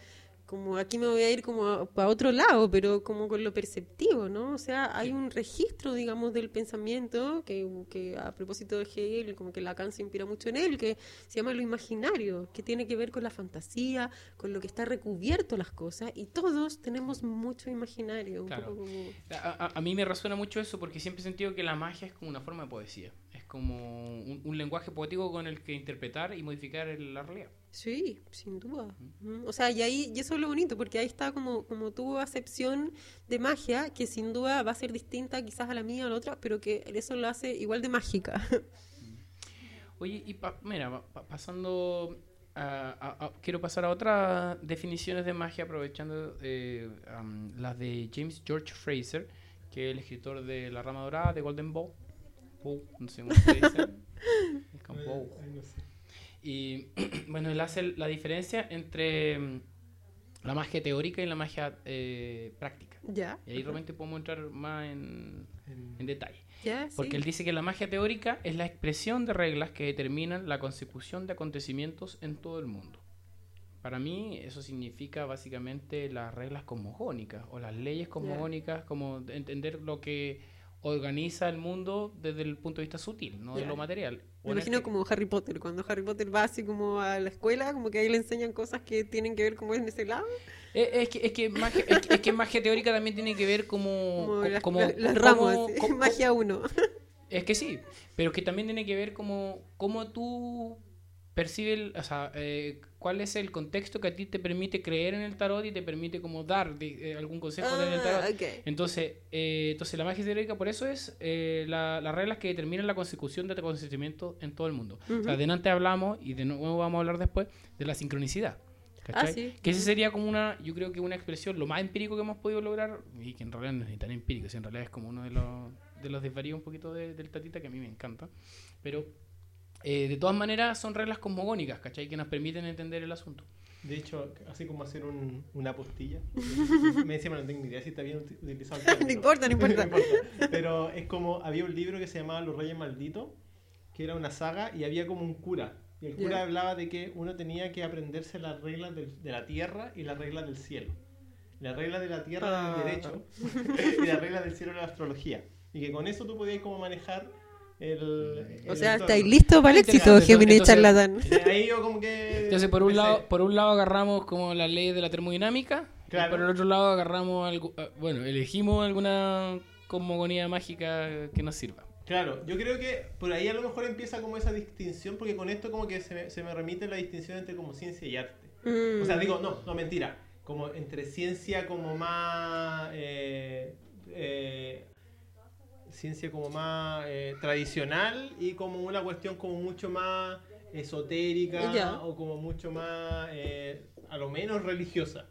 como aquí me voy a ir como para otro lado, pero como con lo perceptivo, ¿no? O sea, hay un registro, digamos, del pensamiento que, que a propósito de Hegel, como que Lacan se inspira mucho en él, que se llama lo imaginario, que tiene que ver con la fantasía, con lo que está recubierto las cosas, y todos tenemos mucho imaginario. Un Claro. poco como... A, a- a mí me resuena mucho eso porque siempre he sentido que la magia es como una forma de poesía. Es como un, un lenguaje poético con el que interpretar y modificar la realidad. Sí, sin duda. Mm, O sea, y ahí y eso es lo bonito, porque ahí está como, como tu acepción de magia, que sin duda va a ser distinta quizás a la mía o a la otra, pero que eso lo hace igual de mágica. Oye, y pa- mira, pa- pa- pasando a, a- a- quiero pasar a otras definiciones de magia aprovechando eh, las de James George Fraser, que es el escritor de La Rama Dorada, de Golden Bow. Bow, no sé cómo se dice. Es como bow. Ay, no sé. Y bueno, él hace la diferencia entre mm, la magia teórica y la magia eh, práctica. ya. Y ahí realmente podemos entrar más en, En- en detalle. Ya, Porque sí. él dice que la magia teórica es la expresión de reglas que determinan la consecución de acontecimientos en todo el mundo. Para mí eso significa básicamente las reglas cosmogónicas o las leyes cosmogónicas, como de entender lo que organiza el mundo desde el punto de vista sutil, no de lo material. Me imagino este- como Harry Potter, cuando Harry Potter va así como a la escuela, como que ahí le enseñan cosas que tienen que ver como en ese lado, Eh, Es, que, es, que magia, es, que- es que magia teórica también tiene que ver como... como, co- las, como- las- co- magia uno. Es que sí, pero que también tiene que ver como cómo tú percibes, o sea, eh, cuál es el contexto que a ti te permite creer en el tarot y te permite como dar de- eh, algún consejo en el Ah, tarot. ok. Entonces, eh, entonces la magia teórica por eso es eh, la- las reglas que determinan la consecución de acontecimientos en todo el mundo. O sea, Ujú. delante hablamos, y de nuevo vamos a hablar después, de la sincronicidad. Ah, sí. Que ese sería como una, yo creo que una expresión lo más empírico que hemos podido lograr, y que en realidad no es ni tan empírico, si en realidad es como uno de los, de los desvaríos un poquito de- del tatita que a mí me encanta. Pero eh, de todas maneras son reglas cosmogónicas, ¿cachai? Que nos permiten entender el asunto. De hecho, así como hacer un- una postilla. Me decía, no tengo ni idea si está bien uti- utilizado. el No importa, no importa. Pero es como, había un libro que se llamaba Los Reyes Malditos, que era una saga y había como un cura. Y el cura hablaba de que uno tenía que aprenderse las reglas del- de la tierra y las reglas del cielo. Las reglas de la tierra era Ah. el derecho y las reglas del cielo era la astrología. Y que con eso tú podías como manejar el... O sea, estáis listos para el éxito, Géminis charlatán. Y ahí yo como que... Entonces, por un, lado, por un lado agarramos como las leyes de la termodinámica, Claro. y por el otro lado agarramos, algo, ah, bueno, elegimos alguna cosmogonía mágica que nos sirva. Claro, yo creo que por ahí a lo mejor empieza como esa distinción, porque con esto como que se me, se me remite la distinción entre como ciencia y arte. Mm. O sea, digo, no, no, mentira. Como entre ciencia como más... eh, eh, ciencia como más eh, tradicional y como una cuestión como mucho más esotérica Ya. o como mucho más, eh, a lo menos religiosa.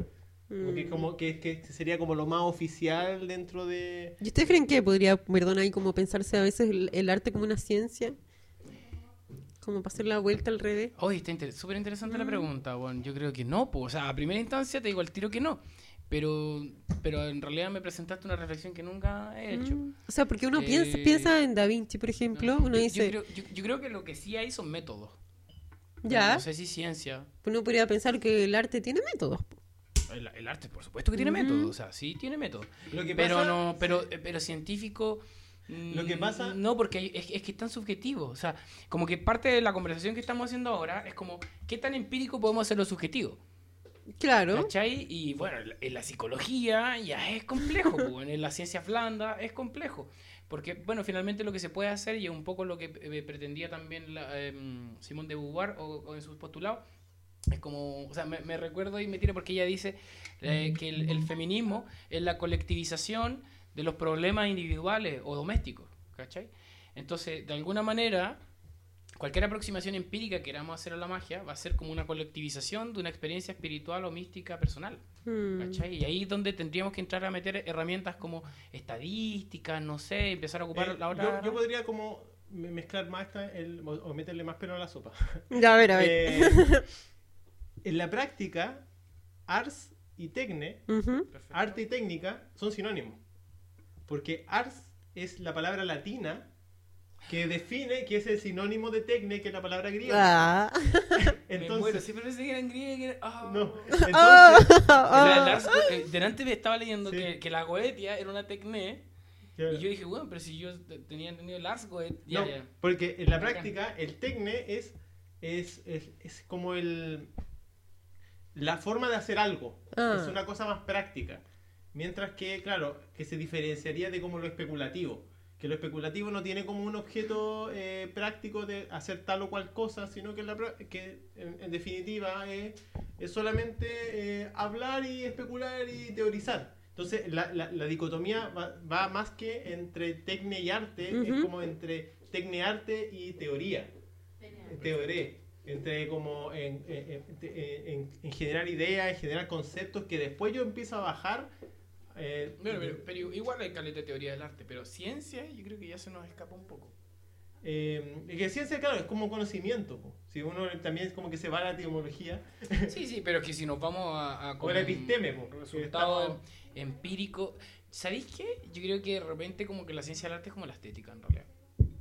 Como que, Mm. como que, que sería como lo más oficial dentro de... ¿Y ustedes creen que podría, perdón, ahí como pensarse a veces el, el arte como una ciencia? Como para hacer la vuelta al revés. Oye, está inter- súper interesante la Mm. pregunta, bueno, yo creo que no, pues, o sea, a primera instancia te digo al tiro que no, pero, pero en realidad me presentaste una reflexión que nunca he hecho. Mm. O sea, porque uno piensa, Eh, piensa en Da Vinci, por ejemplo, No, uno yo- dice, Yo creo, yo- yo creo que lo que sí hay son métodos. ya, No sé si ciencia. uno podría pensar que el arte tiene métodos. El, el arte, por supuesto que tiene métodos, o sea, sí tiene métodos. Lo que Pero pasa- no, pero, pero científico. Lo que mm, pasa- No, porque hay- es, es que es tan subjetivo. O sea, como que parte de la conversación que estamos haciendo ahora es como, ¿qué tan empírico podemos hacerlo subjetivo? Claro. ¿Cachai? Y bueno, en la- psicología ya es complejo, pues, en la ciencia blanda es complejo. Porque, bueno, finalmente lo que se puede hacer, y es un poco lo que eh, pretendía también la, em, Simón de Beauvoir o, o en sus postulados, es como, o sea, me, me recuerdo y me tira porque ella dice eh, que el, el feminismo es la colectivización de los problemas individuales o domésticos, ¿cachai? Entonces, de alguna manera, cualquier aproximación empírica que queramos hacer a la magia va a ser como una colectivización de una experiencia espiritual o mística personal. Mm. ¿cachai? Y ahí es donde tendríamos que entrar a meter herramientas como estadísticas, no sé, empezar a ocupar Eh, la otra... yo, yo podría como me- mezclar más esta- el- o meterle más pelo a la sopa. Ya, a ver, a ver. Eh, en la práctica, ars y tecne, arte y técnica son sinónimos. Porque ars es la palabra latina que define que es el sinónimo de tecne, que es la palabra griega. Ah. Me muero, Entonces, siempre pensé que griegas. que era- ah. no, Ah. entonces, La- Lars Go- eh, delante me estaba leyendo Sí. que, que la Goetia era una claro. Y yo dije, bueno, pero si yo te- tenía entendido Lars Goet. Ya, No, ya. porque en la práctica el tecne es, es, es, es como el la forma de hacer algo. Ah. Es una cosa más práctica. Mientras que, claro, que se diferenciaría de como lo especulativo. Que lo especulativo no tiene como un objeto eh, práctico de hacer tal o cual cosa, sino que, en la que en, en definitiva eh, es solamente eh, hablar y especular y teorizar. Entonces la, la- la dicotomía va, va más que entre tecne y arte, es Ujú. como entre tecne arte y teoría. Teoré. Entre como en, en- en- en- en generar ideas, en generar conceptos que después yo empiezo a bajar. Eh, Bueno, pero, pero igual hay caleta de teoría del arte, pero ciencia yo creo que ya se nos escapa un poco. eh, que ciencia, claro, es como conocimiento. po. Si uno también es como que se va a la etimología, Sí, sí, pero es que si nos vamos a, a o la episteme, po, resultado estamos- empírico, ¿sabéis qué? Yo creo que de repente como que la ciencia del arte es como la estética en realidad.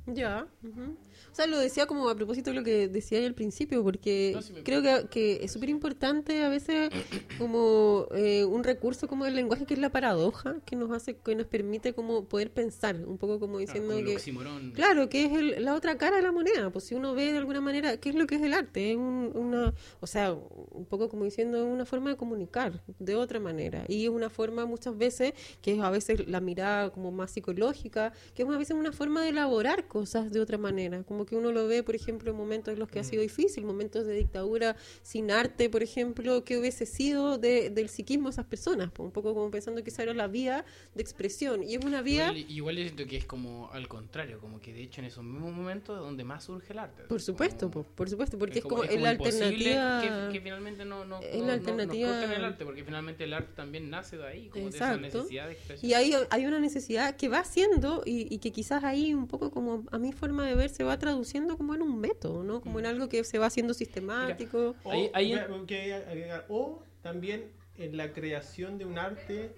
Ya. ujú. O sea, lo decía como a propósito de lo que decía ahí al principio, porque No, creo que, que es súper importante a veces como eh, un recurso como el lenguaje que es la paradoja, que nos hace, que nos permite como poder pensar, un poco como diciendo Claro, como que... Claro, que es el- la otra cara de la moneda. Pues si uno ve de alguna manera, ¿qué es lo que es el arte? Es un- una, o sea, un poco como diciendo, es una forma de comunicar de otra manera. Y es una forma muchas veces, que es a veces la mirada como más psicológica, que es a veces una forma de elaborar cosas de otra manera. Como que uno lo ve, por ejemplo, en momentos en los que ha sido difícil, momentos de dictadura sin arte, por ejemplo, que hubiese sido de- del psiquismo de esas personas. Pues un poco como pensando que esa era la vía de expresión. Y es una vía... Igual, igual yo siento que es como al contrario, como que de hecho en esos mismos momentos es donde más surge el arte. Por supuesto, Como- po, por supuesto, porque es como, es como la imposible alternativa. que, que finalmente no, no, es no- la no- alternativa- corten el arte, porque finalmente el arte también nace de ahí, como de Exacto. esa necesidad de expresión. Y hay, hay una necesidad que va haciendo y, y que quizás ahí un poco como a mi forma de ver se va traduciendo como en un método, ¿no? Como en algo que se va haciendo sistemático. O, Ahí- ahí- agregar, o también en la creación de un arte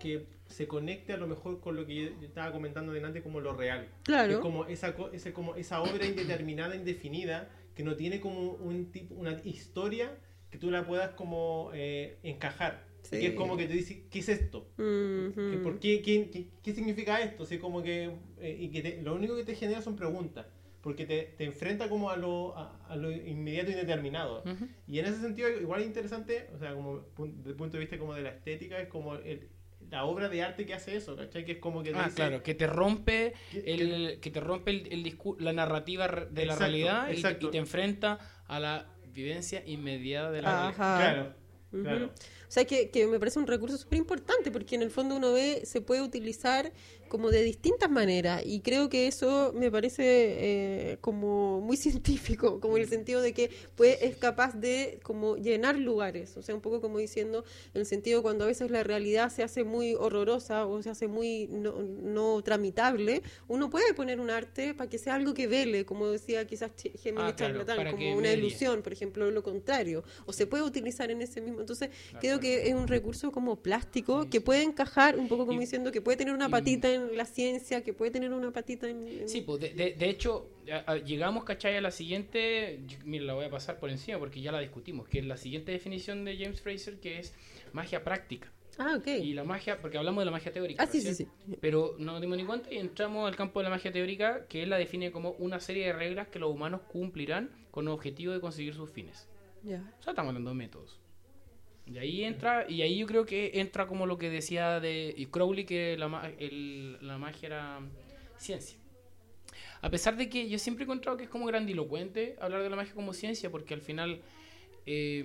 que se conecte a lo mejor con lo que yo, estaba comentando delante como lo real. Claro. Es como esa, ese, como esa obra indeterminada, indefinida, que no tiene como un tipo, una historia que tú la puedas como eh, encajar. Sí. Que es como que te dice, ¿qué es esto? Ujú. ¿Qué- ¿Por qué, qué, qué- qué significa esto? Así como que, eh, y que te- lo único que te genera son preguntas, porque te, te enfrenta como a lo, a, a lo inmediato y indeterminado. Ujú. Y en ese sentido, igual es interesante, o sea, como desde el punto de vista como de la estética, es como el- la obra de arte que hace eso, ¿cachai? Que es como que te Ah, dice- claro, que te rompe que- el, que te rompe el, el la narrativa de la Exacto, realidad y exacto. y, te enfrenta a la vivencia inmediata de la realidad. Ajá. Claro, Ujú. claro. O sea, que, que me parece un recurso súper importante porque en el fondo uno ve, se puede utilizar como de distintas maneras y creo que eso me parece eh, como muy científico, como en el sentido de que pues, es capaz de como llenar lugares, o sea, un poco como diciendo, en el sentido cuando a veces la realidad se hace muy horrorosa o se hace muy no, no tramitable, uno puede poner un arte para que sea algo que vele, como decía quizás Géminis Ah, claro, como una ilusión, por ejemplo, lo contrario, o se puede utilizar en ese mismo, entonces creo que es un recurso como plástico que puede encajar un poco como Y- diciendo que puede tener una patita en la ciencia, que puede tener una patita en... en- Sí, pues de, de- de hecho, a- a- llegamos, ¿cachai? A la siguiente, yo- mira, la voy a pasar por encima porque ya la discutimos, que es la siguiente definición de James Fraser, que es magia práctica. Ah, ok. Y la magia, porque hablamos de la magia teórica. Ah, sí, sí, sí. Pero no nos dimos ni cuenta y entramos al campo de la magia teórica, que él la define como una serie de reglas que los humanos cumplirán con el objetivo de conseguir sus fines. Ya. O sea, estamos hablando de métodos. Y ahí entra, y ahí yo creo que entra como lo que decía de y Crowley, que la, el- la magia era ciencia. A pesar de que yo siempre he encontrado que es como grandilocuente hablar de la magia como ciencia, porque al final eh,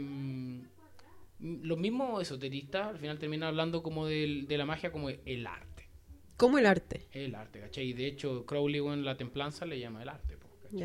los mismos esoteristas al final terminan hablando como del- de la magia como el arte. Como el arte. El arte, ¿cachai? Y de hecho Crowley en la templanza le llama el arte. po, ¿cachai?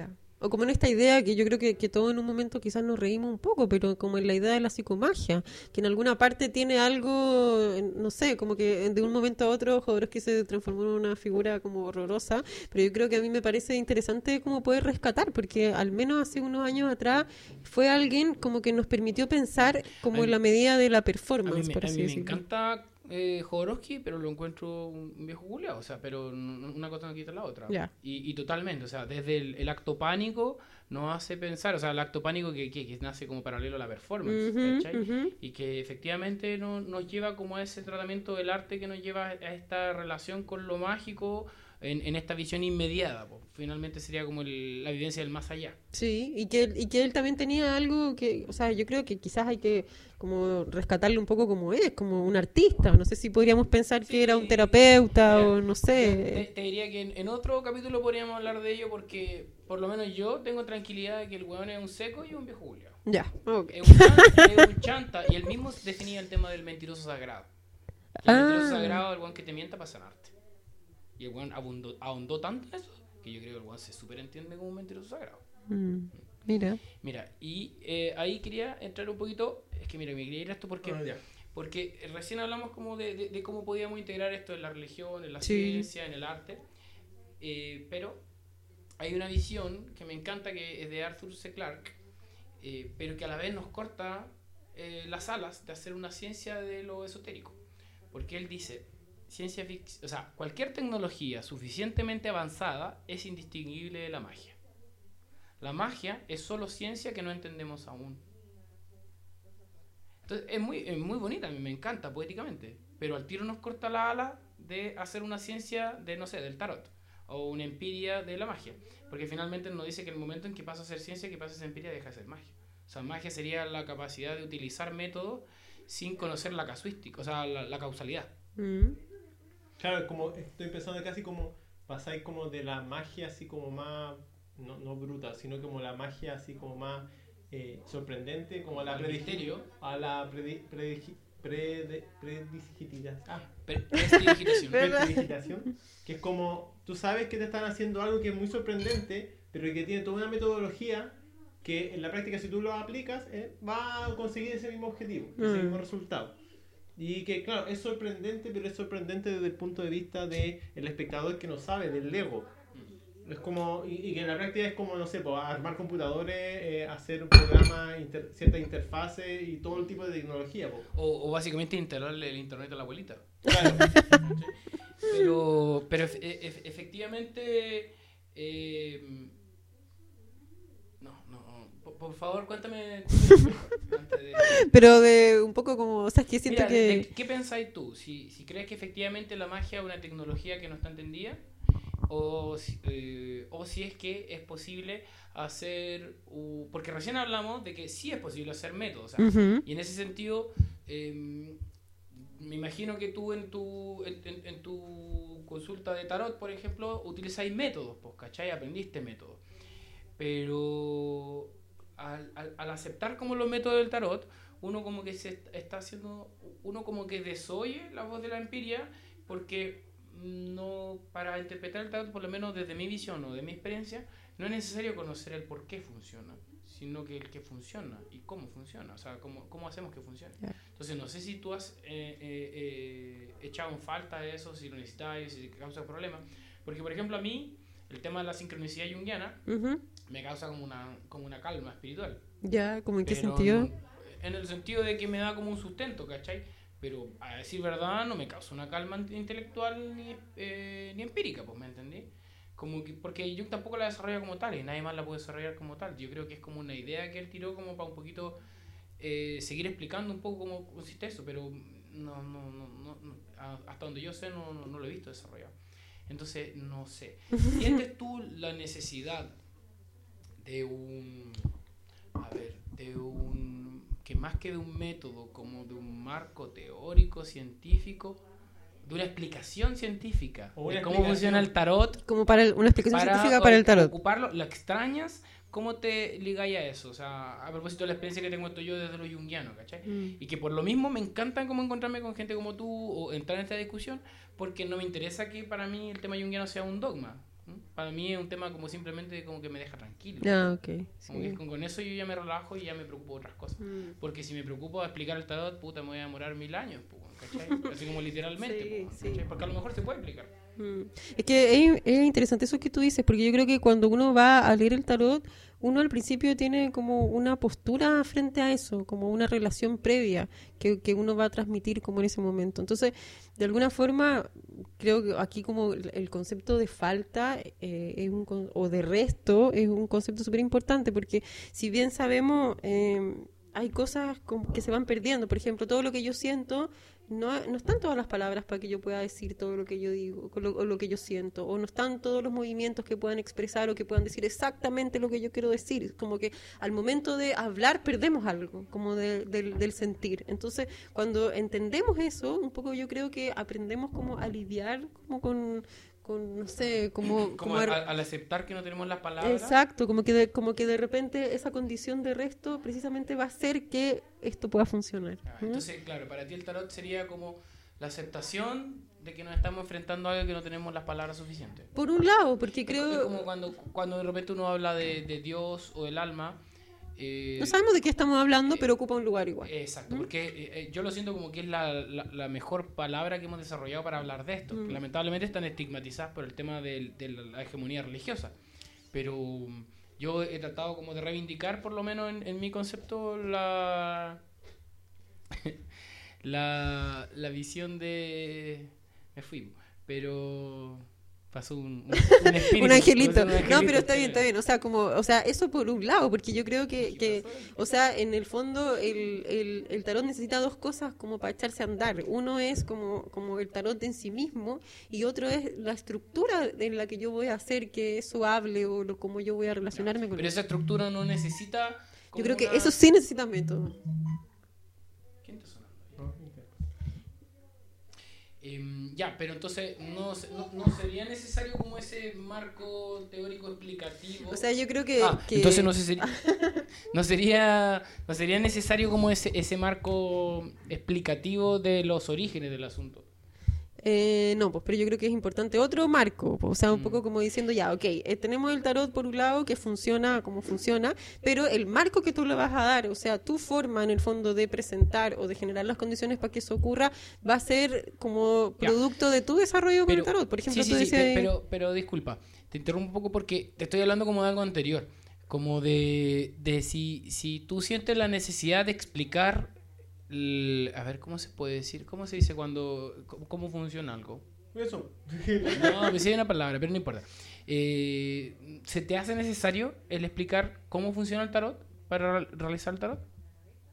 O como en esta idea que yo creo que, que todos en un momento quizás nos reímos un poco, pero como en la idea de la psicomagia, que en alguna parte tiene algo, no sé, como que de un momento a otro Jodorowsky se transformó en una figura como horrorosa, pero yo creo que a mí me parece interesante como poder rescatar, porque al menos hace unos años atrás fue alguien como que nos permitió pensar como A mí- en la medida de la A mí, performance, me, por a así mí me encanta eh, Jodorowsky, pero lo encuentro un viejo culiao, o sea, pero no- una cosa no quita la otra. Ya. Y, y totalmente, o sea, desde el, el acto pánico nos hace pensar, o sea, el acto pánico que, que, que nace como paralelo a la performance, ¿cachai? Y que efectivamente no- nos lleva como a ese tratamiento del arte que nos lleva a esta relación con lo mágico en, en esta visión inmediata. po. Finalmente sería como el- la vivencia del más allá. Sí, y que, él- y que él también tenía algo que, o sea, yo creo que quizás hay que como rescatarle un poco como es, como un artista. No sé si podríamos pensar que era un terapeuta Mira, o no sé. te diría que en, en otro capítulo podríamos hablar de ello porque por lo menos yo tengo tranquilidad de que el weón es un seco y un viejo Julio. Ya, ok. Es un, chanta, es un chanta y él mismo definía el tema del mentiroso sagrado. El Ah. mentiroso sagrado el weón que te mienta para sanarte. Y el weón abundó- ahondó tanto en eso que yo creo que el weón se super entiende como un mentiroso sagrado. Mm, mira. Mira, y eh, ahí quería entrar un poquito. Es que mira, me quería ir a esto porque, Ah, porque recién hablamos como de, de- de cómo podíamos integrar esto en la religión, en la Sí. ciencia, en el arte. Eh, pero hay una visión que me encanta que es de Arthur C. Clarke, eh, pero que a la vez nos corta eh, las alas de hacer una ciencia de lo esotérico. Porque él dice, ciencia fic- o sea, cualquier tecnología suficientemente avanzada es indistinguible de la magia. La magia es solo ciencia que no entendemos aún. Entonces, es muy, es muy bonita, a mí me encanta poéticamente, pero al tiro nos corta la ala de hacer una ciencia de, no sé, del tarot o una empiria de la magia, porque finalmente nos dice que el momento en que pasa a ser ciencia, que pasa a ser empiria, deja de ser magia. O sea, magia sería la capacidad de utilizar métodos sin conocer la casuística, o sea, la, la causalidad. Mm, Claro, como estoy pensando casi como pasáis como de la magia así como más, no, no bruta, sino como la magia así como más eh, sorprendente, como a la misterio. a la predi-. Ah, Pre- prestidigitación. ¿Verdad? prestidigitación, que es como tú sabes que te están haciendo algo que es muy sorprendente, pero que tiene toda una metodología que en la práctica si tú lo aplicas eh, va a conseguir ese mismo objetivo, ese Mm. mismo resultado. Y que claro, es sorprendente, pero es sorprendente desde el punto de vista del el espectador que no sabe, del ego. Es como, y, y que en la práctica es como, no sé, pues, armar computadores, eh, hacer un programa, inter- cierta interfase y todo el tipo de tecnología. pues. O, o básicamente instalarle el internet a la abuelita. Claro. Pero, pero ef- ef- efectivamente. eh, no, no. Por, favor, cuéntame. de- Pero de un poco como, o sea, que siento Mira, que... ¿Qué pensáis tú? Si, si crees que efectivamente la magia es una tecnología que no está entendida, o si, eh, o si es que es posible hacer. porque recién hablamos de que sí es posible hacer métodos. y en ese sentido, eh, me imagino que tú en tu, en, en- en tu consulta de tarot, por ejemplo, utilizáis métodos, pues, ¿cachai? Aprendiste métodos. Pero al, al- al aceptar como los métodos del tarot, uno como que se est- está haciendo, uno como que desoye la voz de la empiria, porque no, para interpretar el tarot, por lo menos desde mi visión o de mi experiencia, no es necesario conocer el por qué funciona, sino que el que funciona y cómo funciona, o sea, cómo, cómo hacemos que funcione. Entonces, no sé si tú has eh, eh, eh, echado en falta eso, si lo necesitas, si te causa problemas. Porque, por ejemplo, a mí, el tema de la sincronicidad junguiana Ujú. Me causa como una, como una calma espiritual. Ya, como en qué Pero sentido. En el sentido de que me da como un sustento, ¿cachai? Pero a decir verdad, no me causa una calma int- intelectual ni, eh, ni empírica, pues, ¿me entendí? Como que, porque yo tampoco la desarrolla como tal y nadie más la puede desarrollar como tal. Yo creo que es como una idea que él tiró como para un poquito eh, seguir explicando un poco cómo consiste eso, pero no, no, no, no, hasta donde yo sé no, no, no lo he visto desarrollado. Entonces, no sé. ¿Sientes tú la necesidad de un, a ver, de un, que más que de un método, como de un marco teórico, científico, de una explicación científica O de cómo explicación. funciona el tarot Como para el- una explicación científica para el tarot. ocuparlo, la extrañas, ¿cómo te ligáis a eso? O sea, a propósito de la experiencia que tengo esto yo desde lo junguiano, ¿cachai? Mm. Y que por lo mismo me encanta como encontrarme con gente como tú o entrar en esta discusión, porque no me interesa que para mí el tema junguiano sea un dogma. Para mí es un tema como simplemente como que me deja tranquilo. Ah, ok. Como que con, con eso yo ya me relajo y ya me preocupo de otras cosas. Mm. Porque si me preocupo de explicar el tarot, puta, me voy a demorar mil años, ¿cachai? Así como literalmente, Sí, po, sí. Porque a lo mejor se puede explicar. Mm. Es que es, es interesante eso que tú dices, porque yo creo que cuando uno va a leer el tarot, uno al principio tiene como una postura frente a eso, como una relación previa que, que uno va a transmitir como en ese momento. Entonces, de alguna forma, creo que aquí como el, concepto de falta eh, es un, o de resto es un concepto súper importante porque si bien sabemos... eh, hay cosas como que se van perdiendo. Por ejemplo, todo lo que yo siento, no, no están todas las palabras para que yo pueda decir todo lo que yo digo o lo, que yo siento. O no están todos los movimientos que puedan expresar o que puedan decir exactamente lo que yo quiero decir. Como que al momento de hablar perdemos algo, como de- del, del sentir. Entonces, cuando entendemos eso, un poco yo creo que aprendemos como a lidiar como con, con no sé, como... Como como al, a- al aceptar que no tenemos las palabras. Exacto, como que, de, como que de repente esa condición de resto precisamente va a hacer que esto pueda funcionar. Ah, ¿Mm? Entonces, claro, para ti el tarot sería como la aceptación de que nos estamos enfrentando a algo que no tenemos las palabras suficientes. Por un lado, porque Es creo... como cuando, cuando de repente uno habla de, de Dios o del alma. Eh, No sabemos de qué estamos hablando, pero ocupa un lugar igual. Exacto, porque eh, eh, yo lo siento como que es la, la- la mejor palabra que hemos desarrollado para hablar de esto. Mm. Lamentablemente están estigmatizadas por el tema del- de, la hegemonía religiosa. Pero um, yo he tratado como de reivindicar, por lo menos en, en mi concepto, la, la, la visión de... Me fui, pero pasó un, un, un espíritu. un angelito. No, pero está bien, está bien. O sea, como, o sea, eso por un lado, porque yo creo que, que o sea, en el fondo el, el, el tarot necesita dos cosas como para echarse a andar. Uno es como, como el tarot en sí mismo y otro es la estructura en la que yo voy a hacer que eso hable o lo, cómo yo voy a relacionarme con Pero esa estructura no necesita... Yo creo que una- eso sí necesita método. Em, ya, pero entonces no, no, no sería necesario como ese marco teórico explicativo. O sea, yo creo que... Ah, que- entonces no, se sería, no sería no sería necesario como ese, ese marco explicativo de los orígenes del asunto. Eh, no, pues, pero yo creo que es importante otro marco, pues, o sea, un Mm. poco como diciendo ya, ok, eh, tenemos el tarot por un lado que funciona como funciona, pero el marco que tú le vas a dar, o sea, tu forma en el fondo de presentar o de generar las condiciones para que eso ocurra, va a ser como Ya. producto de tu desarrollo con el Pero- tarot. Por ejemplo, sí, tú sí, sí, pero, pero disculpa, te interrumpo un poco porque te estoy hablando como de algo anterior, como de, de si, si tú sientes la necesidad de explicar, el- a ver, ¿cómo se puede decir? ¿Cómo se dice cuando, cómo, cómo funciona algo? Eso. No, me hay una palabra, pero no importa. Eh, ¿Se te hace necesario el explicar cómo funciona el tarot para re- realizar el tarot?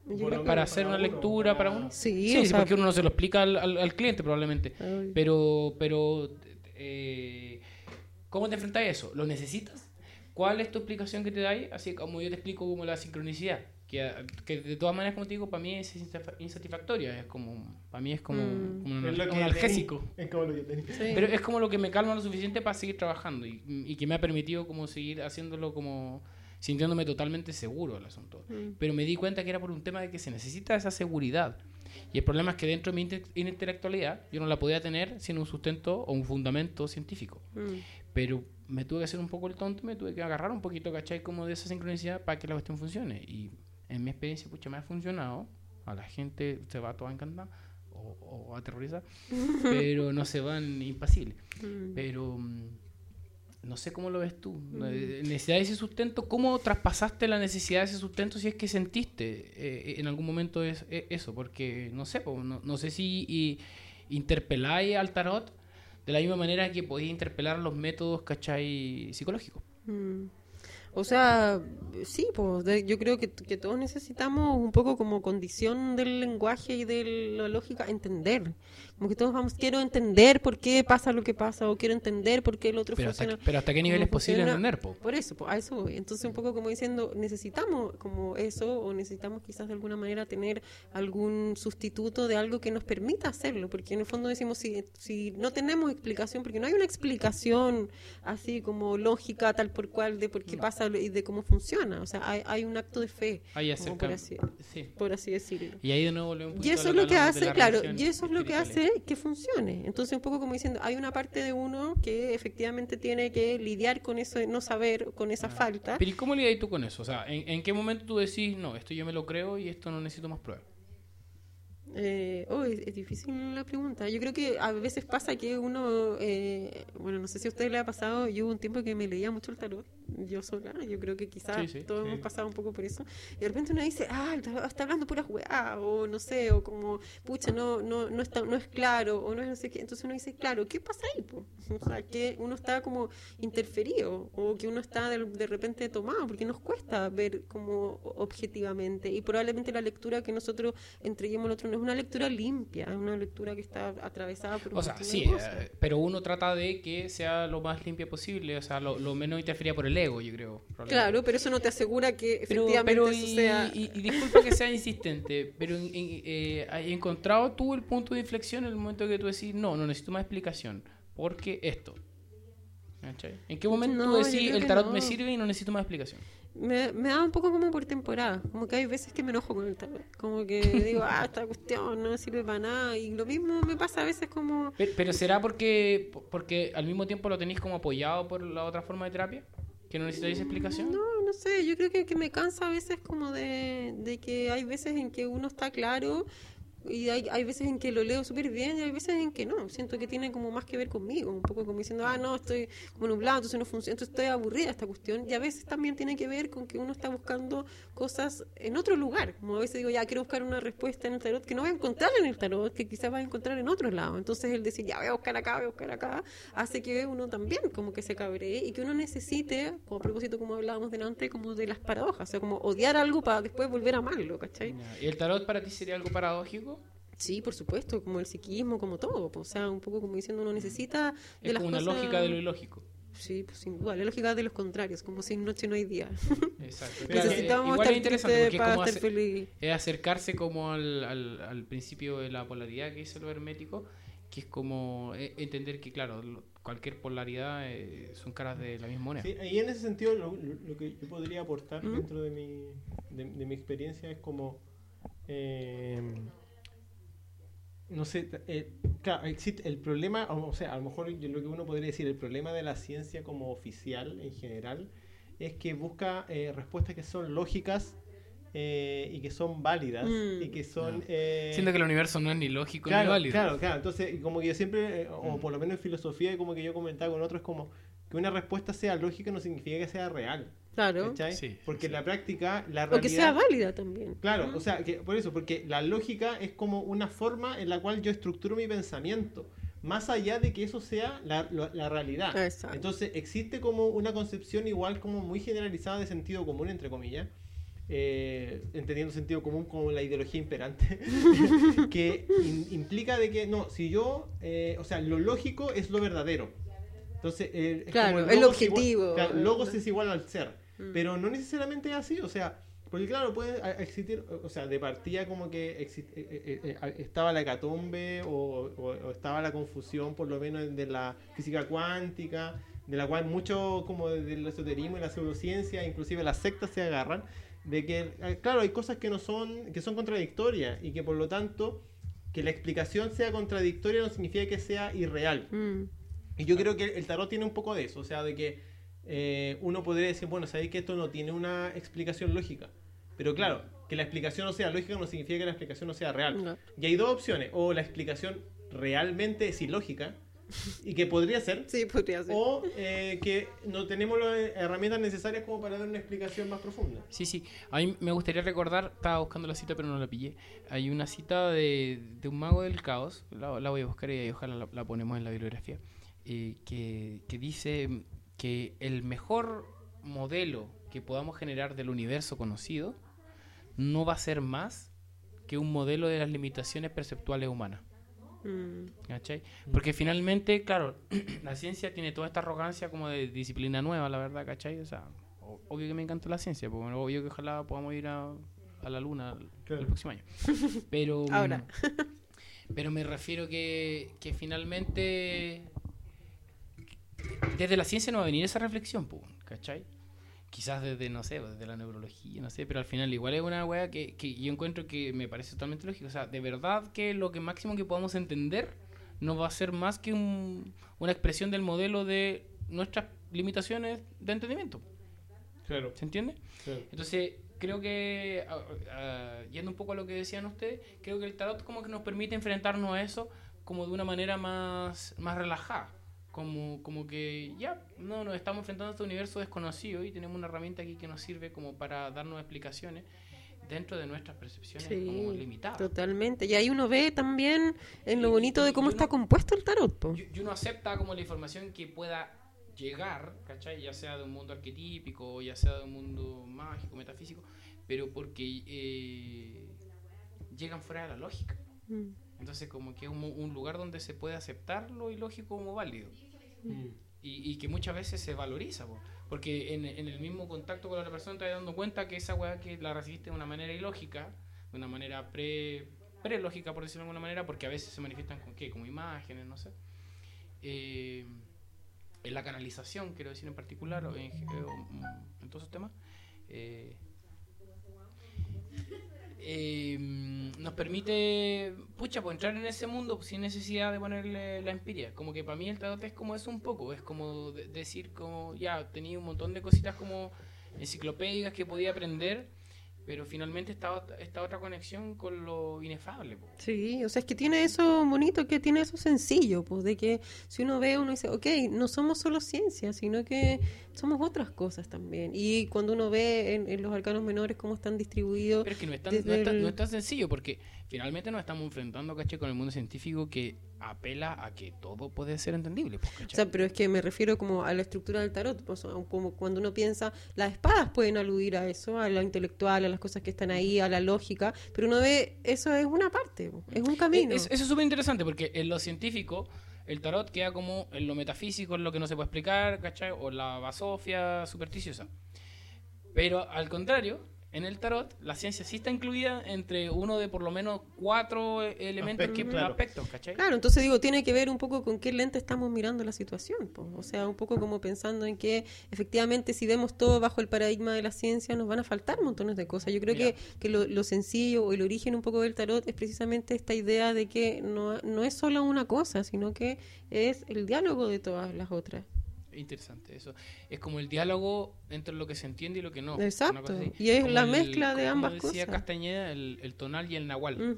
Bueno, Para hacer una uno, lectura, para para- uno. Sí, Sí, sí, sea, porque uno no se lo explica al, al- al cliente probablemente. ay, Pero, pero, eh, ¿cómo te enfrentas a eso? ¿Lo necesitas? ¿Cuál es tu explicación que te da ahí? Así como yo te explico como la sincronicidad, que, que de todas maneras, como te digo, para mí es insatisfa- insatisfactoria, es como, para mí es como, Mm. como un, Es un analgésico. tení- Es como lo que tenés. sí. Pero es como lo que me calma lo suficiente para seguir trabajando y, y que me ha permitido como seguir haciéndolo como sintiéndome totalmente seguro del asunto. Mm. Pero me di cuenta que era por un tema de que se necesita esa seguridad. Y el problema es que dentro de mi inte- intelectualidad yo no la podía tener sin un sustento o un fundamento científico. Mm. Pero me tuve que hacer un poco el tonto, me tuve que agarrar un poquito, ¿cachai? Como de esa sincronicidad para que la cuestión funcione. Y en mi experiencia, pucha, me ha funcionado. A la gente se va toda encantada o, o aterrorizada, pero no se van impasibles. Mm. Pero mm, no sé cómo lo ves tú. Eh, Necesidad de ese sustento, ¿cómo traspasaste la necesidad de ese sustento si es que sentiste eh, en algún momento es, eh, eso? Porque no sé, po, no, no sé si y, interpeláis al tarot de la misma manera que podéis interpelar los métodos, ¿cachai? Psicológicos. Mm. O sea, sí, pues de- yo creo que, que todos necesitamos un poco como condición del lenguaje y de la lógica entender. Como que todos vamos, quiero entender por qué pasa lo que pasa o quiero entender por qué el otro Pero hasta, funciona. pero hasta qué nivel es posible funciona. entender, po? Por eso, pues, a eso voy. Entonces, un poco como diciendo, necesitamos como eso, o necesitamos quizás de alguna manera tener algún sustituto de algo que nos permita hacerlo, porque en el fondo decimos, si, si no tenemos explicación, porque no hay una explicación así como lógica, tal por cual, de por qué No. pasa y de cómo funciona. O sea, hay, hay un acto de fe, acerca, por, así, sí. por así decirlo. Y ahí de nuevo volvemos un Y eso es lo que hace, la claro, y eso es lo que espiritualidad. Que funcione. Entonces, un poco como diciendo, hay una parte de uno que efectivamente tiene que lidiar con eso de no saber, con esa Ah. falta. Pero ¿y cómo lidias tú con eso? O sea, ¿en, en qué momento tú decís, no, esto yo me lo creo y esto no necesito más pruebas? Eh, oh, es, es difícil la pregunta. Yo creo que a veces pasa que uno, eh, bueno, no sé si a ustedes le ha pasado, yo hubo un tiempo que me leía mucho el tarot yo sola. Yo creo que quizás Sí, sí, todos sí. hemos pasado un poco por eso. Y de repente uno dice, ah, el tarot está hablando puras weá, o no sé, o como, pucha, no, no, no, está, no es claro, o no es no sé qué. Entonces uno dice, claro, ¿qué pasa ahí? po? O sea, que uno está como interferido, o que uno está de, de repente tomado, porque nos cuesta ver como objetivamente. Y probablemente la lectura que nosotros entreguemos al otro no es una lectura limpia, es una lectura que está atravesada por un O sea, sí, eh, pero uno trata de que sea lo más limpia posible, o sea, lo, lo menos interferida por el ego, yo creo. probablemente. Claro, pero eso no te asegura que Pero, efectivamente pero eso y, sea... y- y disculpa que sea insistente, pero en- en- eh, ¿has encontrado tú el punto de inflexión en el momento que tú decís, no, no necesito más explicación, porque esto? ¿En qué momento No, tú decís, el tarot no. me sirve y no necesito más explicación? Me, me da un poco como por temporada, como que hay veces que me enojo con el tarot, como que digo, ah, esta cuestión no sirve para nada, y lo mismo me pasa a veces como... Pero, pero ¿será porque, porque al mismo tiempo lo tenéis como apoyado por la otra forma de terapia? ¿Que no necesitáis explicación? No, no sé, yo creo que, que me cansa a veces como de, de que hay veces en que uno está claro y hay, hay veces en que lo leo súper bien y hay veces en que no. Siento que tiene como más que ver conmigo, un poco como diciendo, ah, no, estoy como nublado, entonces no funciona, entonces estoy aburrida esta cuestión. Y a veces también tiene que ver con que uno está buscando cosas en otro lugar. Como a veces digo, ya quiero buscar una respuesta en el tarot que no voy a encontrar en el tarot, que quizás va a encontrar en otro lado. Entonces el decir, ya voy a buscar acá, voy a buscar acá, hace que uno también como que se cabree y que uno necesite, como a propósito como hablábamos delante, como de las paradojas, o sea, como odiar algo para después volver a amarlo, ¿cachai? ¿Y el tarot para ti sería algo paradójico? Sí, por supuesto, como el psiquismo, como todo, o sea, un poco como diciendo uno necesita de Es las como una cosas- lógica de lo ilógico. Sí, pues sin duda, la lógica de los contrarios, como sin noche no hay día. Exacto. Necesitamos igual estar es interesante es para como estar feliz. es acercarse como al, al, al principio de la polaridad que dice lo hermético, que es como eh, entender que, claro, cualquier polaridad eh, son caras de la misma moneda. Sí, y en ese sentido lo, lo- lo que yo podría aportar ¿Mm? dentro de mi, de, de mi experiencia es como, eh, no sé, eh, claro, existe el problema, o o sea, a lo mejor yo lo que uno podría decir, el problema de la ciencia como oficial en general es que busca eh, respuestas que son lógicas eh, y que son válidas Mm. y que son... No. eh, Siendo que el universo no es ni lógico ni válido. claro, claro. Entonces, como que yo siempre, eh, o Mm. por lo menos en filosofía, como que yo comentaba con otros, como que una respuesta sea lógica no significa que sea real. Claro. ¿cachai? Sí, porque sí. en la práctica, la O que sea realidad. válida también. Claro, o sea, que por eso, porque la lógica es como una forma en la cual yo estructuro mi pensamiento, más allá de que eso sea la, la- la realidad. Exacto. Entonces, existe como una concepción igual como muy generalizada de sentido común, entre comillas, eh, entendiendo sentido común como la ideología imperante, que in- implica de que, no, si yo, eh, o sea, lo lógico es lo verdadero. Entonces, eh, es Claro, como el logos igual- objetivo. claro, logos es igual al ser, Mm. pero no necesariamente es así, o sea, porque claro, puede existir, o sea, de partida como que exi- eh, eh, eh, eh, estaba la hecatombe o, o- o estaba la confusión, por lo menos de la física cuántica, de la cual mucho como del esoterismo y la pseudociencia, inclusive las sectas se agarran, de que, eh, claro, hay cosas que no son, que son contradictorias y que por lo tanto que la explicación sea contradictoria no significa que sea irreal. Mm. Y yo creo que el tarot tiene un poco de eso, o sea, de que eh, uno podría decir, bueno, sabéis que esto no tiene una explicación lógica. Pero claro, que la explicación no sea lógica no significa que la explicación no sea real. No. Y hay dos opciones, o la explicación realmente es ilógica, y que podría ser, Sí, podría ser. o eh, que no tenemos las herramientas necesarias como para dar una explicación más profunda. Sí, sí. A mí me gustaría recordar, estaba buscando la cita pero no la pillé. Hay una cita de, de un mago del caos, la, la voy a buscar y ojalá la, la ponemos en la bibliografía, eh, que, que dice que el mejor modelo que podamos generar del universo conocido no va a ser más que un modelo de las limitaciones perceptuales humanas. Mm. ¿Cachai? Porque finalmente, claro, la ciencia tiene toda esta arrogancia como de disciplina nueva, la verdad, ¿cachai? O sea, obvio que me encanta la ciencia, porque bueno, obvio que ojalá podamos ir a, a la luna el, Claro. el próximo año. Pero, mm, Ahora. pero me refiero que, que finalmente desde la ciencia no va a venir esa reflexión, ¿cachai? Quizás desde, no sé, desde la neurología, no sé, pero al final igual es una weá que, que yo encuentro que me parece totalmente lógico. O sea, de verdad que lo que máximo que podamos entender no va a ser más que un- una expresión del modelo de nuestras limitaciones de entendimiento. Claro, ¿Se entiende? claro. Entonces, creo que, ah, ah, yendo un poco a lo que decían ustedes, creo que el tarot como que nos permite enfrentarnos a eso como de una manera más, más relajada. Como, como que ya no nos estamos enfrentando a este universo desconocido y tenemos una herramienta aquí que nos sirve como para darnos explicaciones dentro de nuestras percepciones como limitadas. Totalmente. Y ahí uno ve también en lo Y- bonito de cómo uno- está compuesto el tarot. po. Y uno acepta como la información que pueda llegar, ¿cachai? Ya sea de un mundo arquetípico, ya sea de un mundo mágico, metafísico, pero porque eh, llegan fuera de la lógica. Mm. Entonces como que es un, un lugar donde se puede aceptar lo ilógico como válido. Mm. Y, y que muchas veces se valoriza, po. porque en, en el mismo contacto con la otra persona te vas dando cuenta que esa weá que la recibiste de una manera ilógica, de una manera pre, pre-lógica, por decirlo de alguna manera, porque a veces se manifiestan con qué, como imágenes, no sé. Eh, en la canalización, quiero decir en particular, en, mm, en todos esos temas, eh, eh, nos permite, pucha, pues entrar en ese mundo sin necesidad de ponerle la empiria. Como que para mí el tarot es como eso un poco, es como de- decir como, ya, tenía un montón de cositas como enciclopédicas que podía aprender, pero finalmente esta, ot- esta otra conexión con lo inefable. po. Sí, o sea, es que tiene eso bonito, que tiene eso sencillo, pues de que si uno ve, uno dice, ok, no somos solo ciencia, sino que somos otras cosas también. Y cuando uno ve en, en los arcanos menores cómo están distribuidos, Pero es que no es tan, no es tan- no es tan sencillo, porque finalmente nos estamos enfrentando, ¿cachai? Con el mundo científico que apela a que todo puede ser entendible, pues, O sea, pero es que me refiero como a la estructura del tarot, pues, como cuando uno piensa, las espadas pueden aludir a eso, a lo intelectual, a las cosas que están ahí, a la lógica, pero uno ve, eso es una parte, es un camino. Es- eso es súper interesante porque en lo científico el tarot queda como en lo metafísico, en lo que no se puede explicar, ¿cachai? O la basofia supersticiosa. Pero al contrario, en el tarot la ciencia sí está incluida entre uno de por lo menos cuatro eh, elementos Aspectos, que claro. aspectos, ¿cachai? Claro, entonces digo, tiene que ver un poco con qué lente estamos mirando la situación, po. o sea, un poco como pensando en que efectivamente si vemos todo bajo el paradigma de la ciencia nos van a faltar montones de cosas. Yo creo Mira. que, que lo, lo sencillo o el origen un poco del tarot es precisamente esta idea de que no, no es solo una cosa, sino que es el diálogo de todas las otras. Interesante, eso. Es como el diálogo entre lo que se entiende y lo que no. Exacto, y es Como la el- mezcla de como ambas decía cosas. Castañeda, el, el tonal y el nahual.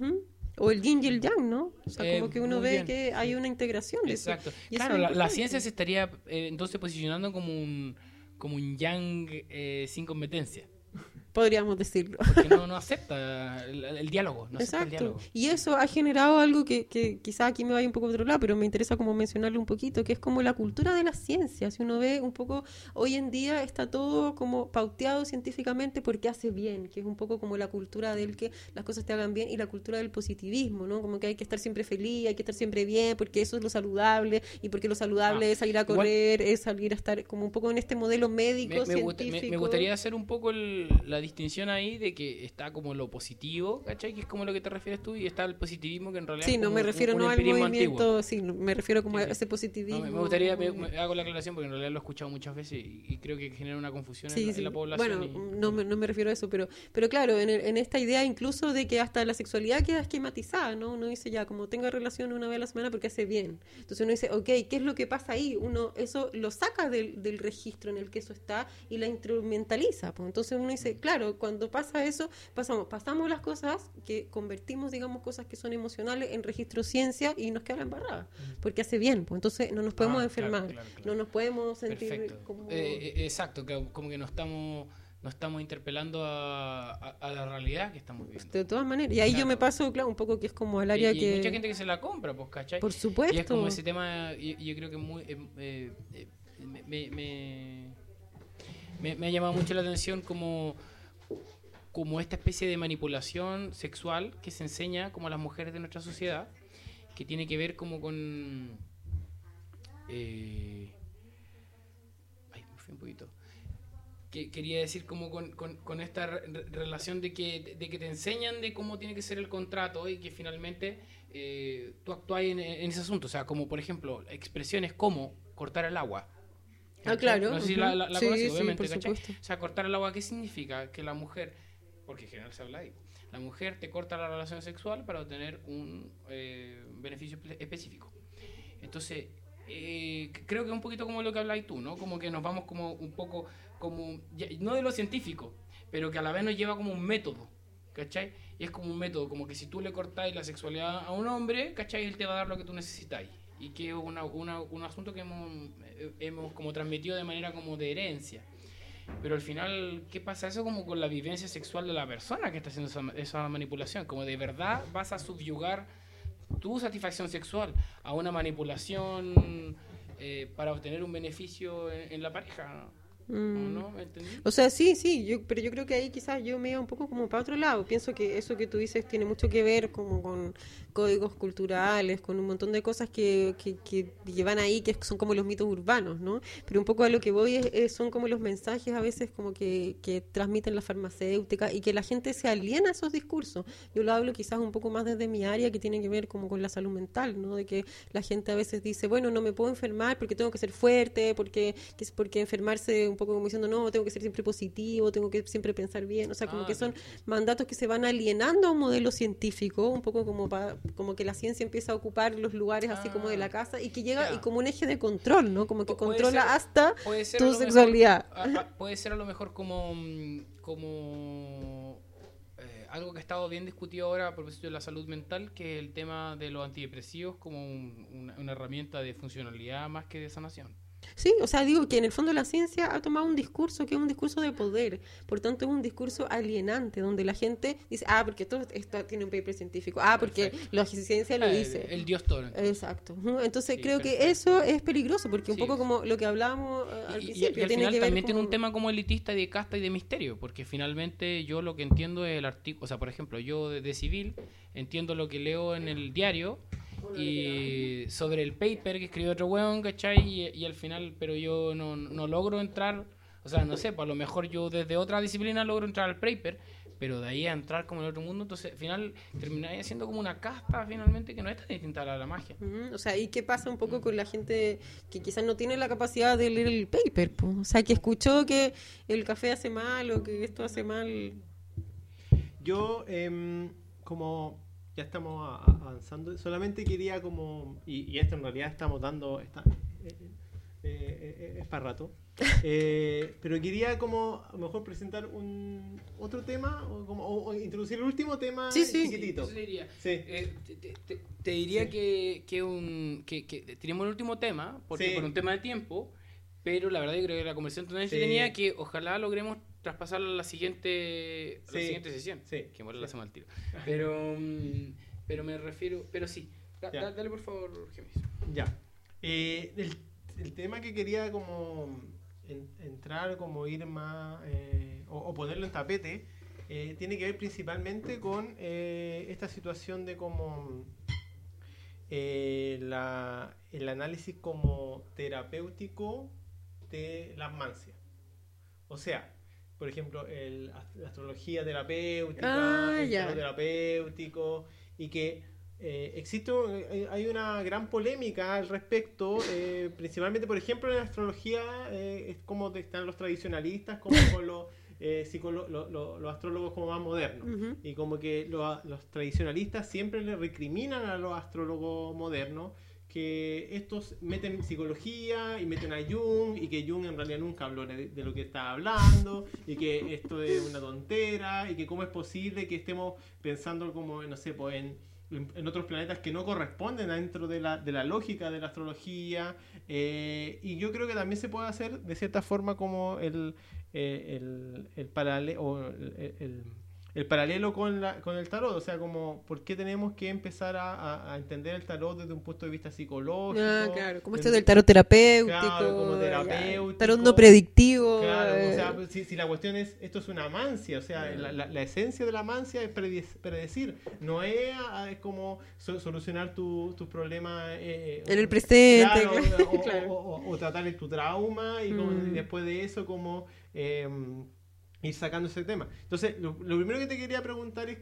O el yin y el yang, ¿no? O sea, Eh, como que uno ve bien, que hay una integración de. Exacto. Eso Claro, es la, ciencia se estaría eh, entonces posicionando como un como un yang eh, sin competencia. Podríamos decirlo. Porque no, no acepta el, el diálogo. No acepta el Exacto. diálogo. Y eso ha generado algo que, que quizá aquí me vaya un poco a otro lado, pero me interesa como mencionarlo un poquito, que es como la cultura de la ciencia. Si uno ve un poco, hoy en día está todo como pauteado científicamente porque hace bien, que es un poco como la cultura del que las cosas te hagan bien y la cultura del positivismo, ¿no? Como que hay que estar siempre feliz, hay que estar siempre bien, porque eso es lo saludable y porque lo saludable Ah, es salir a igual- correr, es salir a estar como un poco en este modelo médico, Me, me gusta- me- científico. me gustaría hacer un poco el- la distinción ahí de que está como lo positivo, ¿cachai? Que es como lo que te refieres tú, y está el positivismo que en realidad Sí, es no como me un- refiero un no al movimiento, antiguo. sí, no, me refiero como Sí, a sí. ese No, positivismo. me, me gustaría, me- me hago la aclaración porque en realidad lo he escuchado muchas veces y, y creo que genera una confusión en, Sí, la, en sí. la población. Bueno, y- no, me, no me refiero a eso, pero, pero claro, en, el- en esta idea incluso de que hasta la sexualidad queda esquematizada, ¿no? Uno dice ya, como tenga relación una vez a la semana porque hace bien. Entonces uno dice, ok, ¿qué es lo que pasa ahí? Uno eso lo saca del, del registro en el que eso está y la instrumentaliza. Pues. Entonces uno dice, claro, cuando pasa eso, pasamos, pasamos las cosas que convertimos, digamos, cosas que son emocionales en registro ciencia y nos queda la embarrada, porque hace bien. Pues. Entonces no nos podemos Ah, claro, enfermar, claro, claro. no nos podemos sentir Perfecto. como... Eh, eh, exacto, que como que no estamos, no estamos interpelando a, a- a la realidad que estamos viviendo. De todas maneras. Y ahí yo Claro. me paso, claro, un poco que es como Y- área y, que... hay mucha gente que se la compra, pues, ¿cachai? Por Y es supuesto. como ese tema, y- y yo, creo que muy, eh, eh, eh, me- me- me ha llamado mucho la atención como, como esta especie de manipulación sexual que se enseña como a las mujeres de nuestra sociedad, que tiene que ver como con... eh, ay, me fui un poquito. Que, quería decir como con, con- con esta re- re- relación de que, de que te enseñan de cómo tiene que ser el contrato y que finalmente eh, tú actúas en, en ese asunto. O sea, como por ejemplo, expresiones como cortar el agua. Ah, claro. No sé si la, la, la Sí, conoces, sí, obviamente, por ¿cachai? supuesto. O sea, cortar el agua, ¿qué significa? Que la mujer, porque en general se habla ahí, la mujer te corta la relación sexual para obtener un eh, beneficio espe- específico. Entonces, eh, creo que es un poquito como lo que habláis tú, ¿no? Como que nos vamos como un poco, como, ya- no de lo científico, pero que a la vez nos lleva como un método, ¿cachai? Y es como un método, como que si tú le cortáis la sexualidad a un hombre, ¿cachai? Él te va a dar lo que tú necesitáis. y que es un asunto que hemos, eh, hemos como transmitido de manera como de herencia. Pero al final, ¿qué pasa eso como con la vivencia sexual de la persona que está haciendo esa, esa manipulación? Como de verdad vas a subyugar tu satisfacción sexual a una manipulación eh, para obtener un beneficio en, en la pareja. ¿O Mm. O sea, sí, sí, yo, pero yo creo que ahí quizás yo me iba un poco como para otro lado. Pienso que eso que tú dices tiene mucho que ver como con códigos culturales, con un montón de cosas que, que, que llevan ahí, que son como los mitos urbanos, ¿no? Pero un poco a lo que voy es, es- son como los mensajes a veces como que, que transmiten las farmacéuticas y que la gente se aliena a esos discursos. Yo lo hablo quizás un poco más desde mi área que tiene que ver como con la salud mental, ¿no? De que la gente a veces dice, bueno, no me puedo enfermar porque tengo que ser fuerte, porque, porque enfermarse un poco como diciendo, no, tengo que ser siempre positivo, tengo que siempre pensar bien, o sea, como Ah, que son mandatos que se van alienando a un modelo científico, un poco como pa- como que la ciencia empieza a ocupar los lugares así como de la Ah, casa y que llega y como un eje de control, ¿no? Como que controla ser- hasta a tu mejor- sexualidad. a- a- puede ser a lo mejor como, mm, como eh, algo que ha estado bien discutido ahora a propósito de la salud mental, que es el tema de los antidepresivos como un- una, una herramienta de funcionalidad más que de sanación. Sí, o sea, digo que en el fondo la ciencia ha tomado un discurso que es un discurso de poder, por tanto es un discurso alienante, donde la gente dice, ah, porque esto, esto tiene un paper científico, ah, porque Perfecto. la ciencia lo Ah, dice. El, dios toro. entonces. Exacto. Entonces Sí, creo que eso es peligroso, porque un Sí, poco como lo que hablábamos eh, al Y- principio, y al tiene final que ver también tiene un tema como elitista y de casta y de misterio, porque finalmente yo lo que entiendo es el artículo, o sea, por ejemplo, yo de, de civil entiendo lo que leo en el diario y sobre el paper que escribió otro weón, ¿cachai? Y, y al final, pero yo no, no logro entrar, o sea, no sé, pues a lo mejor yo desde otra disciplina logro entrar al paper, pero de ahí a entrar como en otro mundo, entonces al final termináis siendo como una casta finalmente que no es tan distinta a la, la magia. O sea, ¿y qué pasa un poco con la gente que quizás no tiene la capacidad de leer el paper? po? O sea, que escuchó que el café hace mal o que esto hace mal. Yo, em, como ya estamos a- a- avanzando, solamente quería como, y, y esto en realidad estamos dando, está, eh, eh, eh, eh, es para rato, Eh, pero quería como a lo mejor presentar un otro tema o, como, o- o introducir el último tema Sí, sí. chiquitito. Diría. Sí. Eh, te, te- te- te diría Sí. que, que, un, que, que tenemos el último tema, porque Sí. por un tema de tiempo, pero la verdad yo creo que la conversación entretenida que ojalá logremos traspasarla a la siguiente, a la siguiente sesión. Sí. Que muera Sí. la semana al tiro. Pero, mm, pero me refiero, pero sí. Da- Ya. da- dale por favor. Ya. Eh, el, el tema que quería como en- entrar, como ir más, eh, o, o ponerlo en tapete, eh, tiene que ver principalmente con esta situación de como la- el análisis como terapéutico de las mancias. O sea, por ejemplo, el, la astrología terapéutica, Ah, el tarot terapéutico, y que eh, existe, eh, hay una gran polémica al respecto, eh, principalmente, por ejemplo, en la astrología, eh, es como están los tradicionalistas, como con los, lo- lo- los astrólogos como más modernos. Ujú. Y como que lo- los tradicionalistas siempre le recriminan a los astrólogos modernos que estos meten psicología y meten a Jung y que Jung en realidad nunca habló de, lo que está hablando y que esto es una tontera y que cómo es posible que estemos pensando como, no sé, pues en, en- otros planetas que no corresponden dentro de la, de la lógica de la astrología eh, y yo creo que también se puede hacer de cierta forma como el, eh, el, el paralelo el paralelo con, la, con el tarot, o sea, como por qué tenemos que empezar a, a- a entender el tarot desde un punto de vista psicológico. Ah, claro, como esto del tarot terapéutico, Claro, como ya, terapéutico. tarot no predictivo. Claro, o eh, sea, si, si la cuestión es, esto es una mancia, o sea, la, la- la esencia de la mancia es predecir, no es, es como so- solucionar tu- tus problemas eh, en el presente. Claro, o, o- Claro. o- o- o tratar tu trauma y, como- Mm. y después de eso como eh, ir sacando ese tema. Entonces, lo, primero que te quería preguntar es,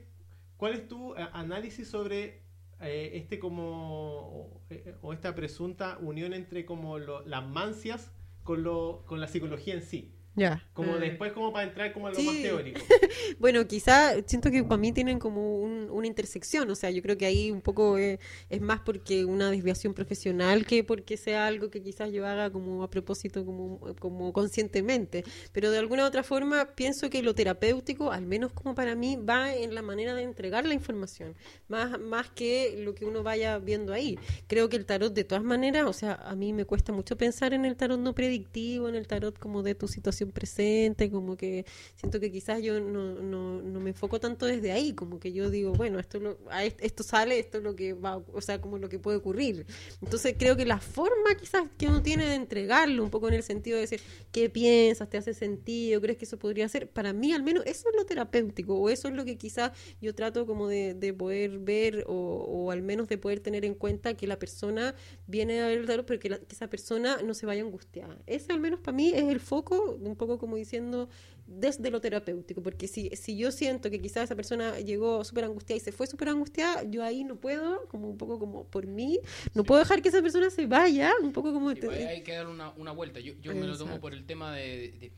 ¿cuál es tu eh, análisis sobre eh, este como, eh, o esta presunta unión entre como lo- las mancias con, lo, con la psicología en sí? Ya. Como Ah. después, como para entrar como a lo Sí. más teórico. Bueno, quizá siento que para mí tienen como un- una intersección, o sea, yo creo que ahí un poco eh, es más porque una desviación profesional que porque sea algo que quizás yo haga como a propósito, como, como conscientemente, pero de alguna u otra forma pienso que lo terapéutico, al menos como para mí, va en la manera de entregar la información, más, más que lo que uno vaya viendo ahí. Creo que el tarot de todas maneras, o sea, a mí me cuesta mucho pensar en el tarot no predictivo, en el tarot como de tu situación presente, como que siento que quizás yo no, no, no me enfoco tanto desde ahí, como que yo digo, bueno, esto lo, esto sale, esto es lo que va, o sea, como lo que puede ocurrir. Entonces creo que la forma quizás que uno tiene de entregarlo, un poco en el sentido de decir, ¿qué piensas? ¿Te hace sentido? ¿Crees que eso podría ser? Para mí al menos eso es lo terapéutico, o eso es lo que quizás yo trato como de, de poder ver, o, o al menos de poder tener en cuenta que la persona viene a ver el pero que, que esa persona no se vaya angustiada. Ese al menos para mí es el foco, un poco como diciendo desde lo terapéutico, porque si, si yo siento que quizás esa persona llegó súper angustiada y se fue súper angustiada, yo ahí no puedo, como un poco como por mí, no puedo dejar que esa persona se vaya, un poco como... Sí, hay que dar una, una vuelta. Yo, yo me lo tomo por el tema de, de-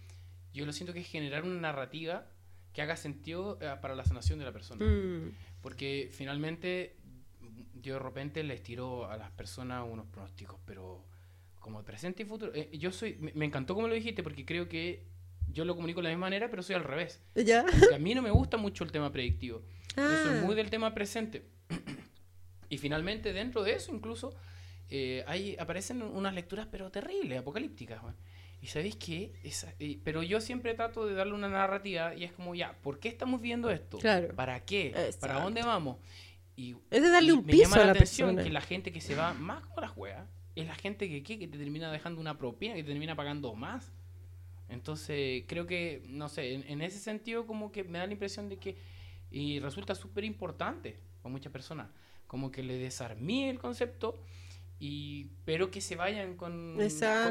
Yo lo siento que es generar una narrativa que haga sentido eh, para la sanación de la persona. Mm, Porque finalmente yo de repente les tiro a las personas unos pronósticos, pero como presente y futuro. Eh, yo soy, me, me encantó como lo dijiste porque creo que yo lo comunico de la misma manera, pero soy al revés. ¿Ya? Porque a mí no me gusta mucho el tema predictivo. Yo soy Ah. muy del tema presente. y finalmente dentro de eso incluso eh, hay, aparecen unas lecturas pero terribles, apocalípticas. weón. Y sabéis qué, Esa- eh, pero yo siempre trato de darle una narrativa y es como ya, ¿por qué estamos viendo esto? Claro. ¿Para qué? Exacto. ¿Para dónde vamos? Y, Es de darle un me piso llama a la la atención persona. que la gente que se va más como la juega es la gente que, ¿qué? que te termina dejando una propina, que te termina pagando más. Entonces, creo que, no sé, en, ese sentido como que me da la impresión de que, y resulta súper importante para muchas personas, como que le desarmé el concepto, y pero que se vayan con,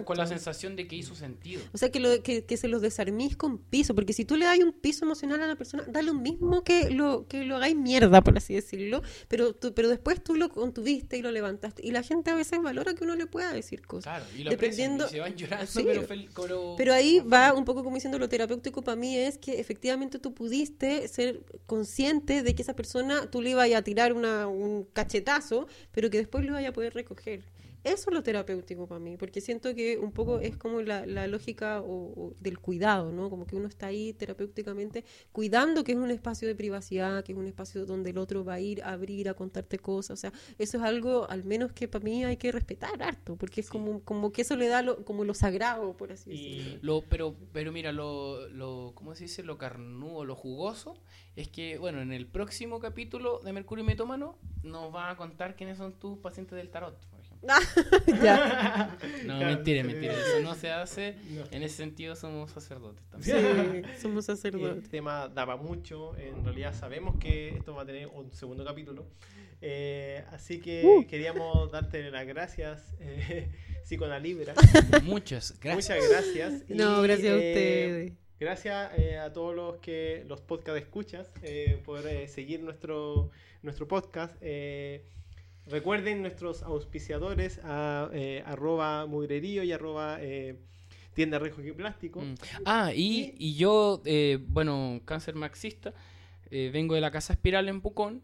con, la sensación de que hizo sentido. O sea, que, lo, que, que se los desarmís con piso, porque si tú le das un piso emocional a la persona, da lo mismo que lo, que lo hagáis mierda, por así decirlo, pero, tú, pero después tú lo contuviste y lo levantaste. Y la gente a veces valora que uno le pueda decir cosas. Claro, y lo aprecian, Dependiendo- y se van llorando, Sí. pero, fel- pero- Pero ahí va un poco como diciendo lo terapéutico para mí es que efectivamente tú pudiste ser consciente de que esa persona tú le ibas a tirar una, un cachetazo, pero que después lo vaya a poder recoger. Eso es lo terapéutico para mí, porque siento que un poco es como la, la lógica o- o del cuidado, ¿no? Como que uno está ahí terapéuticamente cuidando que es un espacio de privacidad, que es un espacio donde el otro va a ir a abrir, a contarte cosas. O sea, eso es algo al menos que para mí hay que respetar harto, porque es Sí. como, como que eso le da lo, como lo sagrado, por así Y- decirlo. Lo, pero, pero mira, lo, lo, ¿cómo se dice? Lo carnudo, lo jugoso, es que, bueno, en el próximo capítulo de Mercurio Metómano nos va a contar quiénes son tus pacientes del tarot. ya. No, Claro, mentira, sí. mentira, eso no se hace. No. En ese sentido somos sacerdotes también. Sí, somos El sacerdotes. tema daba mucho, en realidad sabemos que esto va a tener un segundo capítulo, Eh, así que Uh. queríamos darte las gracias, eh, Psiconalibra. Muchas gracias. Muchas gracias. No, Y, gracias a eh, ustedes. Gracias eh, a todos los que los podcast escuchas eh, por eh, seguir nuestro nuestro podcast. Eh, recuerden nuestros auspiciadores a eh, arroba mugrerío y arroba eh, tienda Rejo y Plástico. Mm. Ah, y, y yo, eh, bueno, cáncer marxista, eh, vengo de la Casa Espiral en Pucón,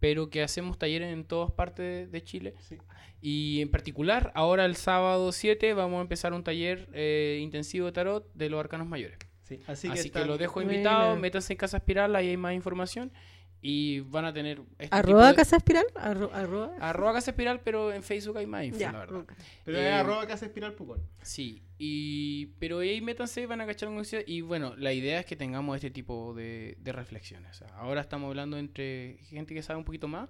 pero que hacemos talleres en todas partes de Chile. Sí. Y en particular, ahora el sábado 7 vamos a empezar un taller eh, intensivo de tarot de los arcanos mayores. Sí, Así, Así, que, que, están- lo dejo Buena. invitado, métanse en Casa Espiral, ahí hay más información y van a tener... este Arroba tipo de- Casa Espiral. Arro- arroba. Arroba Casa Espiral, pero en Facebook hay más info, Ya, la verdad. Pero Eh, es arroba Casa Espiral Pucón. Sí, y pero ahí métanse, van a cachar una cosa, y bueno, la idea es que tengamos este tipo de, de reflexiones. O sea, ahora estamos hablando entre gente que sabe un poquito más,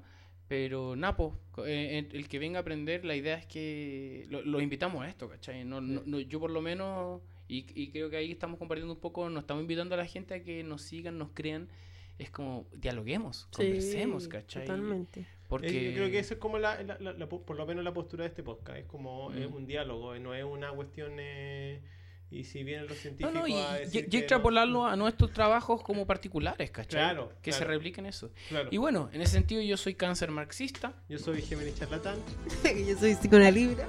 pero Napo, el que venga a aprender, la idea es que lo, lo invitamos a esto, ¿cachai? No, no- no- yo por lo menos, y, y creo que ahí estamos compartiendo un poco, nos estamos invitando a la gente a que nos sigan, nos crean. Es como, dialoguemos, conversemos, Sí, ¿cachai? Totalmente. Porque... Eh, yo creo que eso es como la, la- la- la- por lo menos la postura de este podcast. Es como eh, Mm. un diálogo, eh, no es una cuestión. eh, y si vienen los No, científicos no, y, a y- decir y que no- extrapolarlo a nuestros trabajos como particulares, ¿cachai? Claro, Que se claro. repliquen eso. Claro. Y bueno, en ese sentido yo soy cáncer marxista. Yo soy Géminis Charlatán. Yo soy psiconalibra.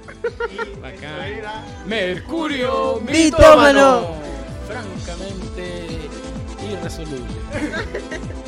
Y Bacán. Mercurio Mitómano. francamente irresoluble.